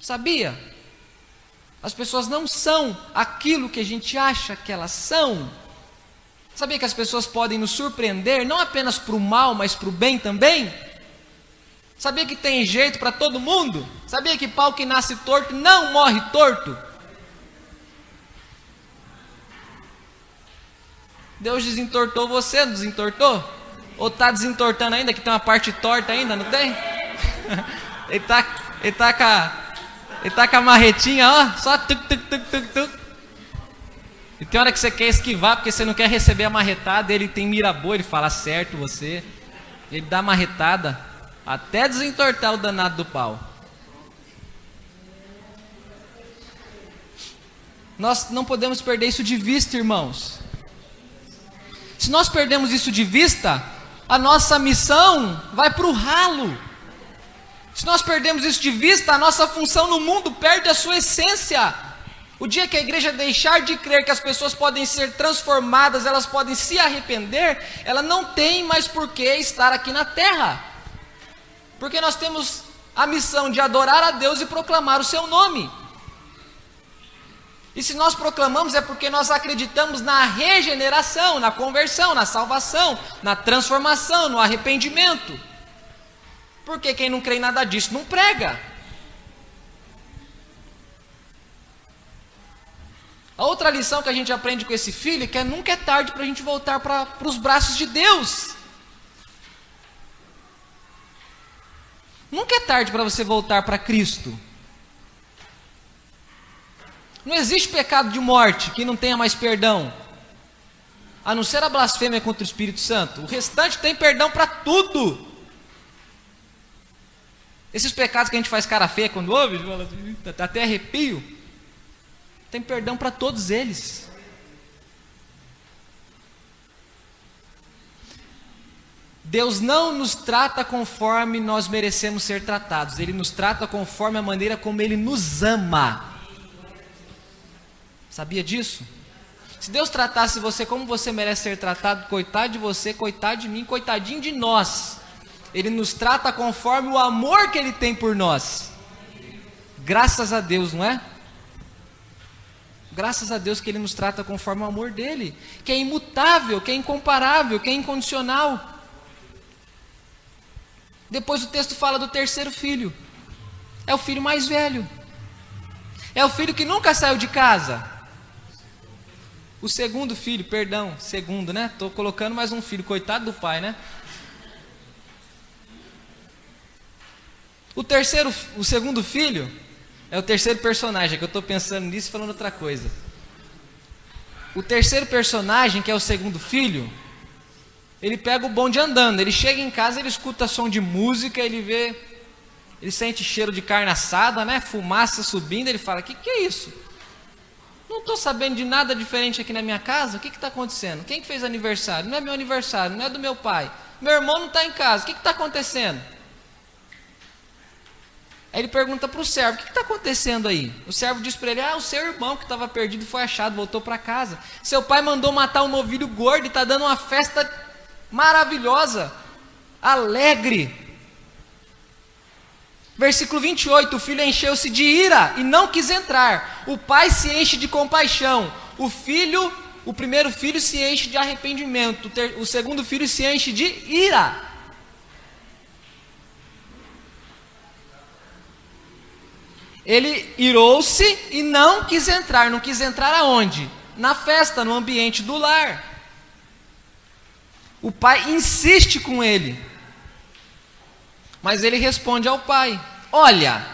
Sabia? As pessoas não são aquilo que a gente acha que elas são. Sabia que as pessoas podem nos surpreender, não apenas para o mal, mas para o bem também? Sabia que tem jeito para todo mundo? Sabia que pau que nasce torto não morre torto? Deus desentortou você, não desentortou? Ou está desentortando ainda, que tem uma parte torta ainda, não tem? ele está ele tá com a, ele tá com a marretinha, ó, só tuc, tuc, tuc, tuc, tuc. E tem hora que você quer esquivar porque você não quer receber a marretada, ele tem mira boa, ele fala certo você. Ele dá marretada até desentortar o danado do pau. Nós não podemos perder isso de vista, irmãos. Se nós perdemos isso de vista, a nossa missão vai para o ralo. Se nós perdemos isso de vista, a nossa função no mundo perde a sua essência. O dia que a igreja deixar de crer que as pessoas podem ser transformadas, elas podem se arrepender, ela não tem mais por que estar aqui na terra. Porque nós temos a missão de adorar a Deus e proclamar o seu nome. E se nós proclamamos é porque nós acreditamos na regeneração, na conversão, na salvação, na transformação, no arrependimento. Porque quem não crê em nada disso não prega. A outra lição que a gente aprende com esse filho é que nunca é tarde para a gente voltar para os braços de Deus. Nunca é tarde para você voltar para Cristo. Não existe pecado de morte que não tenha mais perdão, a não ser a blasfêmia contra o Espírito Santo. O restante tem perdão para tudo. Esses pecados que a gente faz cara feia quando ouve, até arrepio, tem perdão para todos eles. Deus não nos trata conforme nós merecemos ser tratados, Ele nos trata conforme a maneira como Ele nos ama. Sabia disso? Se Deus tratasse você como você merece ser tratado, coitado de você, coitado de mim, coitadinho de nós. Ele nos trata conforme o amor que Ele tem por nós. Graças a Deus, não é? Graças a Deus que Ele nos trata conforme o amor dele, que é imutável, que é incomparável, que é incondicional. Depois o texto fala do terceiro filho. É o filho mais velho. É o filho que nunca saiu de casa. O segundo filho, perdão, segundo, né? Estou colocando mais um filho, coitado do pai, né? O terceiro, o segundo filho é o terceiro personagem, que eu estou pensando nisso e falando outra coisa. O terceiro personagem, que é o segundo filho, ele pega o bonde andando. Ele chega em casa, ele escuta som de música, ele vê, ele sente cheiro de carne assada, né? Fumaça subindo, ele fala: "Que que é isso?" Não estou sabendo de nada diferente aqui na minha casa. O que está acontecendo? Quem que fez aniversário? Não é meu aniversário, não é do meu pai. Meu irmão não está em casa. O que está acontecendo? Aí ele pergunta para o servo: O que está acontecendo aí? O servo diz para ele: Ah, o seu irmão que estava perdido foi achado, voltou para casa. Seu pai mandou matar um novilho gordo e está dando uma festa maravilhosa, alegre. Versículo 28: O filho encheu-se de ira e não quis entrar. O pai se enche de compaixão. O filho, o primeiro filho, se enche de arrependimento. O segundo filho se enche de ira. Ele irou-se e não quis entrar. Não quis entrar aonde? Na festa, no ambiente do lar. O pai insiste com ele. Mas ele responde ao pai: Olha,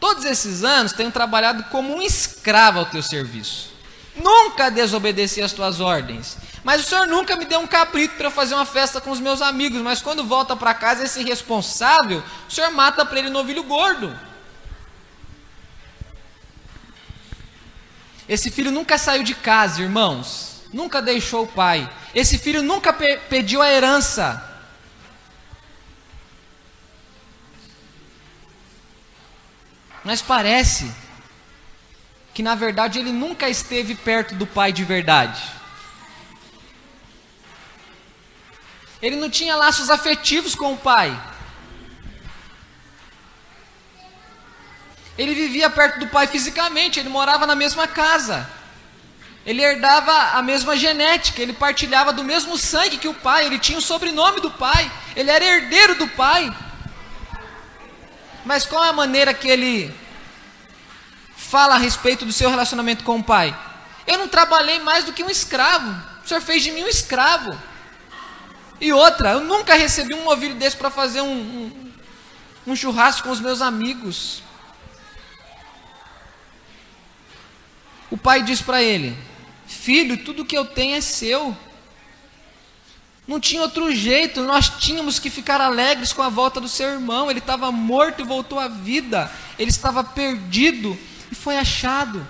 todos esses anos tenho trabalhado como um escravo ao teu serviço. Nunca desobedeci às tuas ordens. Mas o senhor nunca me deu um cabrito para fazer uma festa com os meus amigos. Mas quando volta para casa, esse responsável, o senhor mata para ele novilho gordo. Esse filho nunca saiu de casa, irmãos. Nunca deixou o pai. Esse filho nunca pe pediu a herança. Mas parece que na verdade ele nunca esteve perto do pai de verdade. Ele não tinha laços afetivos com o pai. Ele vivia perto do pai fisicamente, ele morava na mesma casa. Ele herdava a mesma genética, ele partilhava do mesmo sangue que o pai, ele tinha o sobrenome do pai, ele era herdeiro do pai. Mas qual é a maneira que ele fala a respeito do seu relacionamento com o pai? Eu não trabalhei mais do que um escravo. O senhor fez de mim um escravo. E outra, eu nunca recebi um novilho desse para fazer um, um, um churrasco com os meus amigos. O pai diz para ele: Filho, tudo que eu tenho é seu. Não tinha outro jeito, nós tínhamos que ficar alegres com a volta do seu irmão. Ele estava morto e voltou à vida. Ele estava perdido e foi achado.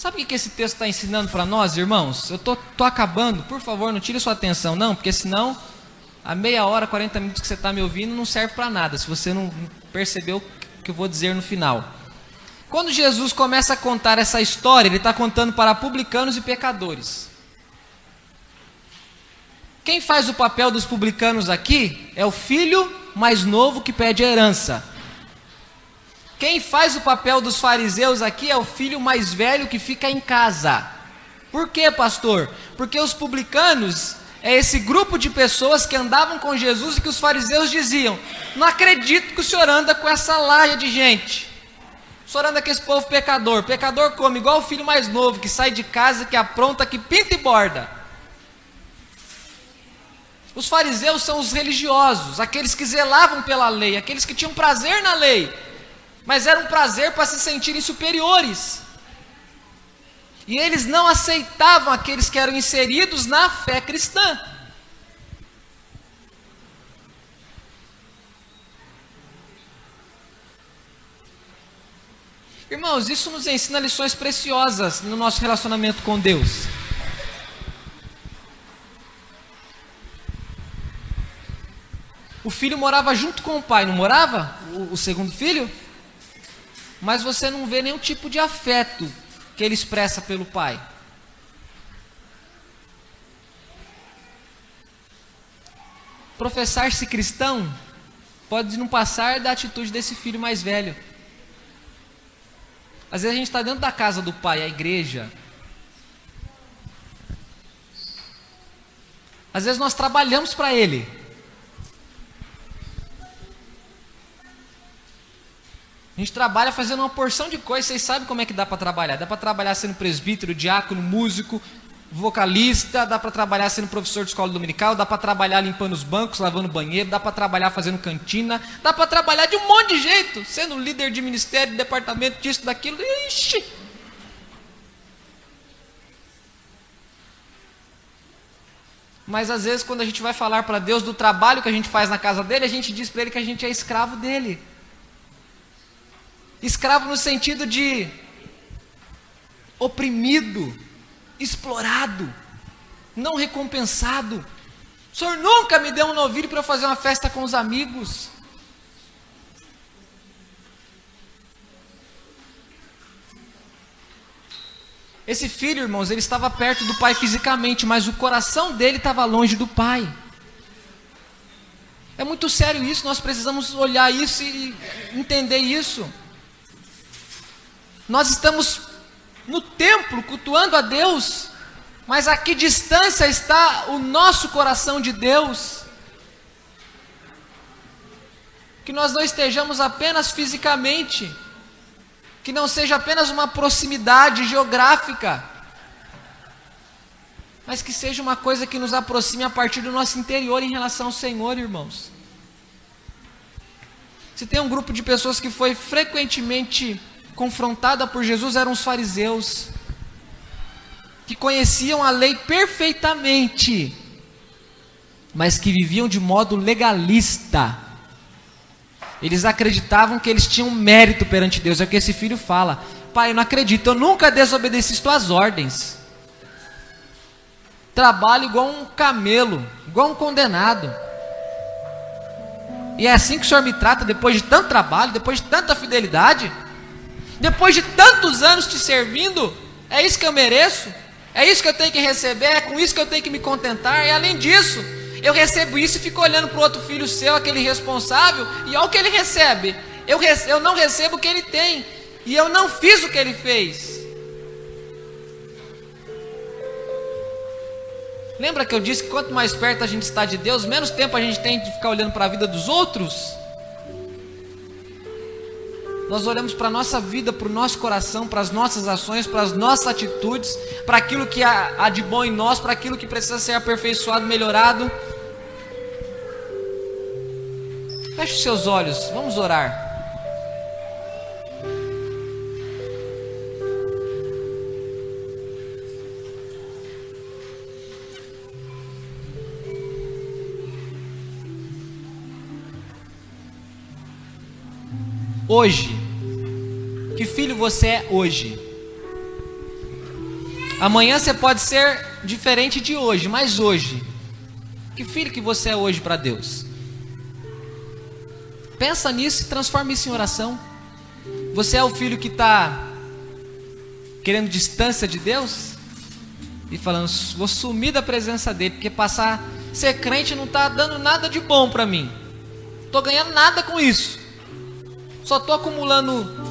Sabe o que esse texto está ensinando para nós, irmãos? Eu tô, tô acabando, por favor, não tire sua atenção, não, porque senão a meia hora, 40 minutos que você está me ouvindo não serve para nada, se você não percebeu o que eu vou dizer no final. Quando Jesus começa a contar essa história, ele está contando para publicanos e pecadores. Quem faz o papel dos publicanos aqui é o filho mais novo que pede a herança. Quem faz o papel dos fariseus aqui é o filho mais velho que fica em casa. Por quê, pastor? Porque os publicanos, é esse grupo de pessoas que andavam com Jesus e que os fariseus diziam: Não acredito que o senhor anda com essa laia de gente. O senhor anda com esse povo pecador. Pecador come igual o filho mais novo que sai de casa, que apronta, que pinta e borda. Os fariseus são os religiosos, aqueles que zelavam pela lei, aqueles que tinham prazer na lei, mas era um prazer para se sentirem superiores. E eles não aceitavam aqueles que eram inseridos na fé cristã. Irmãos, isso nos ensina lições preciosas no nosso relacionamento com Deus. O filho morava junto com o pai, não morava? O, o segundo filho? Mas você não vê nenhum tipo de afeto que ele expressa pelo pai. Professar-se cristão pode não passar da atitude desse filho mais velho. Às vezes a gente está dentro da casa do pai, a igreja. Às vezes nós trabalhamos para ele. A gente trabalha fazendo uma porção de coisas. Vocês sabem como é que dá para trabalhar? Dá para trabalhar sendo presbítero, diácono, músico, vocalista, dá para trabalhar sendo professor de escola dominical, dá para trabalhar limpando os bancos, lavando banheiro, dá para trabalhar fazendo cantina, dá para trabalhar de um monte de jeito, sendo líder de ministério, de departamento, disso, daquilo. Ixi! Mas às vezes, quando a gente vai falar para Deus do trabalho que a gente faz na casa dele, a gente diz para ele que a gente é escravo dele. Escravo no sentido de oprimido, explorado, não recompensado. O senhor nunca me deu um novilho para fazer uma festa com os amigos. Esse filho, irmãos, ele estava perto do pai fisicamente, mas o coração dele estava longe do pai. É muito sério isso, nós precisamos olhar isso e entender isso. Nós estamos no templo cultuando a Deus, mas a que distância está o nosso coração de Deus? Que nós não estejamos apenas fisicamente, que não seja apenas uma proximidade geográfica, mas que seja uma coisa que nos aproxime a partir do nosso interior em relação ao Senhor, irmãos. Se tem um grupo de pessoas que foi frequentemente confrontada por Jesus eram os fariseus, que conheciam a lei perfeitamente, mas que viviam de modo legalista. Eles acreditavam que eles tinham mérito perante Deus. É o que esse filho fala: Pai, eu não acredito, eu nunca desobedeci tuas ordens. Trabalho igual um camelo, igual um condenado. E é assim que o Senhor me trata depois de tanto trabalho, depois de tanta fidelidade. Depois de tantos anos te servindo, é isso que eu mereço? É isso que eu tenho que receber? É com isso que eu tenho que me contentar? E além disso, eu recebo isso e fico olhando para o outro filho seu, aquele responsável, e olha o que ele recebe. Eu, eu não recebo o que ele tem, e eu não fiz o que ele fez. Lembra que eu disse que quanto mais perto a gente está de Deus, menos tempo a gente tem de ficar olhando para a vida dos outros? Nós olhamos para a nossa vida, para o nosso coração, para as nossas ações, para as nossas atitudes, para aquilo que há, de bom em nós, para aquilo que precisa ser aperfeiçoado, melhorado. Feche os seus olhos, vamos orar. Hoje, que filho você é hoje? Amanhã você pode ser diferente de hoje, mas hoje, que filho que você é hoje para Deus? Pensa nisso e transforma isso em oração. Você é o filho que está querendo distância de Deus e falando, vou sumir da presença dele, porque passar ser crente não está dando nada de bom para mim. Estou ganhando nada com isso. Só estou acumulando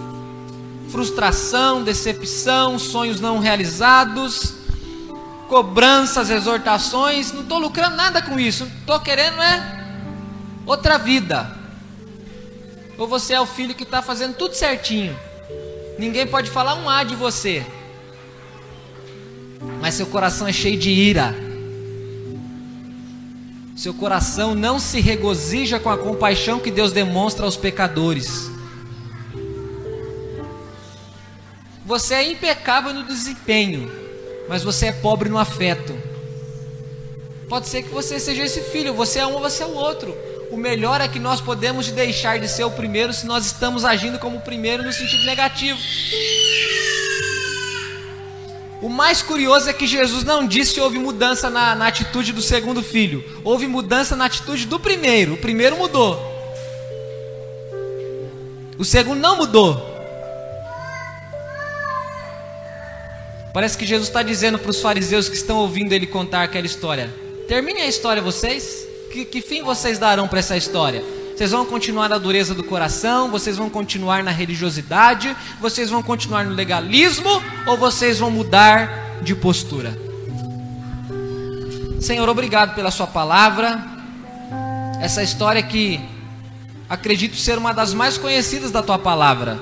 frustração, decepção, sonhos não realizados. cobranças, exortações, não estou lucrando nada com isso, estou querendo é outra vida. Ou você é o filho que está fazendo tudo certinho, ninguém pode falar um A de você, mas seu coração é cheio de ira. Seu coração não se regozija com a compaixão que Deus demonstra aos pecadores. Você é impecável no desempenho, mas você é pobre no afeto. Pode ser que você seja esse filho, você é um, você é o outro. O melhor é que nós podemos deixar de ser o primeiro se nós estamos agindo como o primeiro no sentido negativo. O mais curioso é que Jesus não disse que houve mudança na, na atitude do segundo filho, houve mudança na atitude do primeiro. O primeiro mudou, o segundo não mudou. Parece que Jesus está dizendo para os fariseus que estão ouvindo ele contar aquela história: terminem a história vocês. Que, que fim vocês darão para essa história? Vocês vão continuar na dureza do coração? Vocês vão continuar na religiosidade? Vocês vão continuar no legalismo? Ou vocês vão mudar de postura? Senhor, obrigado pela Sua palavra. Essa história que acredito ser uma das mais conhecidas da Tua palavra,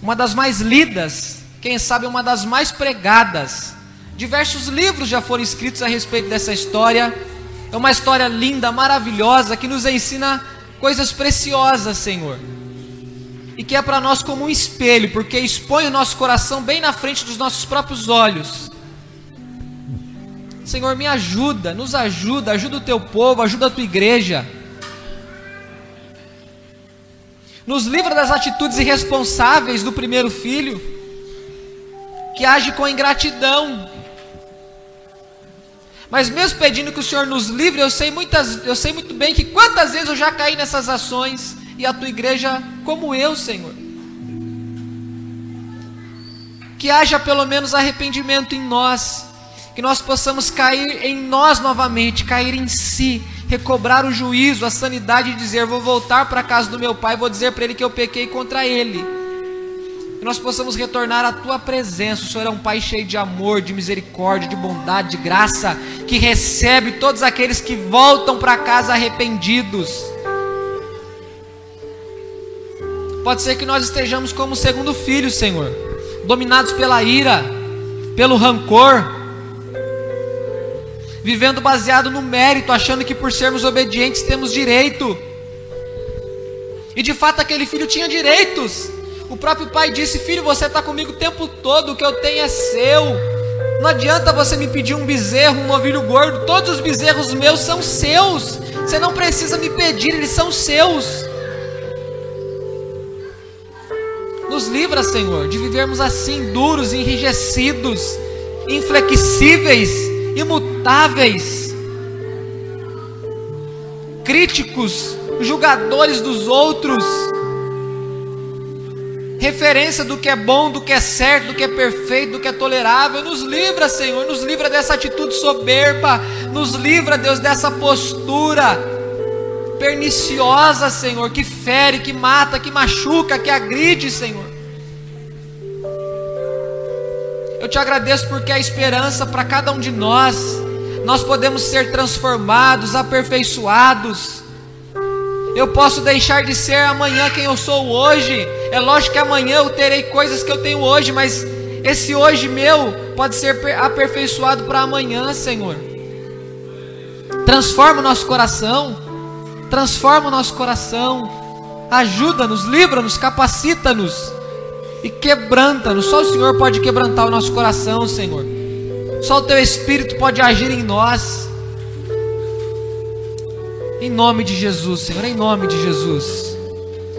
uma das mais lidas quem sabe uma das mais pregadas. Diversos livros já foram escritos a respeito dessa história. É uma história linda, maravilhosa, que nos ensina coisas preciosas, Senhor. E que é para nós como um espelho, porque expõe o nosso coração bem na frente dos nossos próprios olhos. Senhor, me ajuda, nos ajuda, ajuda o teu povo, ajuda a tua igreja. Nos livra das atitudes irresponsáveis do primeiro filho que age com ingratidão. Mas mesmo pedindo que o Senhor nos livre, eu sei muitas, eu sei muito bem que quantas vezes eu já caí nessas ações e a tua igreja como eu, Senhor. Que haja pelo menos arrependimento em nós, que nós possamos cair em nós novamente, cair em si, recobrar o juízo, a sanidade e dizer: vou voltar para a casa do meu pai, vou dizer para ele que eu pequei contra ele nós possamos retornar à tua presença. O Senhor é um Pai cheio de amor, de misericórdia, de bondade, de graça, que recebe todos aqueles que voltam para casa arrependidos. Pode ser que nós estejamos como segundo filho, Senhor, dominados pela ira, pelo rancor, vivendo baseado no mérito, achando que por sermos obedientes temos direito. E de fato aquele filho tinha direitos, o próprio pai disse: Filho, você está comigo o tempo todo, o que eu tenho é seu. Não adianta você me pedir um bezerro, um novilho gordo, todos os bezerros meus são seus. Você não precisa me pedir, eles são seus. Nos livra, Senhor, de vivermos assim, duros, enrijecidos, inflexíveis, imutáveis, críticos, julgadores dos outros referência do que é bom, do que é certo, do que é perfeito, do que é tolerável. Nos livra, Senhor, nos livra dessa atitude soberba, nos livra, Deus, dessa postura perniciosa, Senhor, que fere, que mata, que machuca, que agride, Senhor. Eu te agradeço porque a esperança para cada um de nós, nós podemos ser transformados, aperfeiçoados eu posso deixar de ser amanhã quem eu sou hoje. É lógico que amanhã eu terei coisas que eu tenho hoje, mas esse hoje meu pode ser aperfeiçoado para amanhã, Senhor. Transforma o nosso coração. Transforma o nosso coração. Ajuda-nos, livra-nos, capacita-nos e quebranta-nos. Só o Senhor pode quebrantar o nosso coração, Senhor. Só o teu espírito pode agir em nós. Em nome de Jesus, Senhor, em nome de Jesus.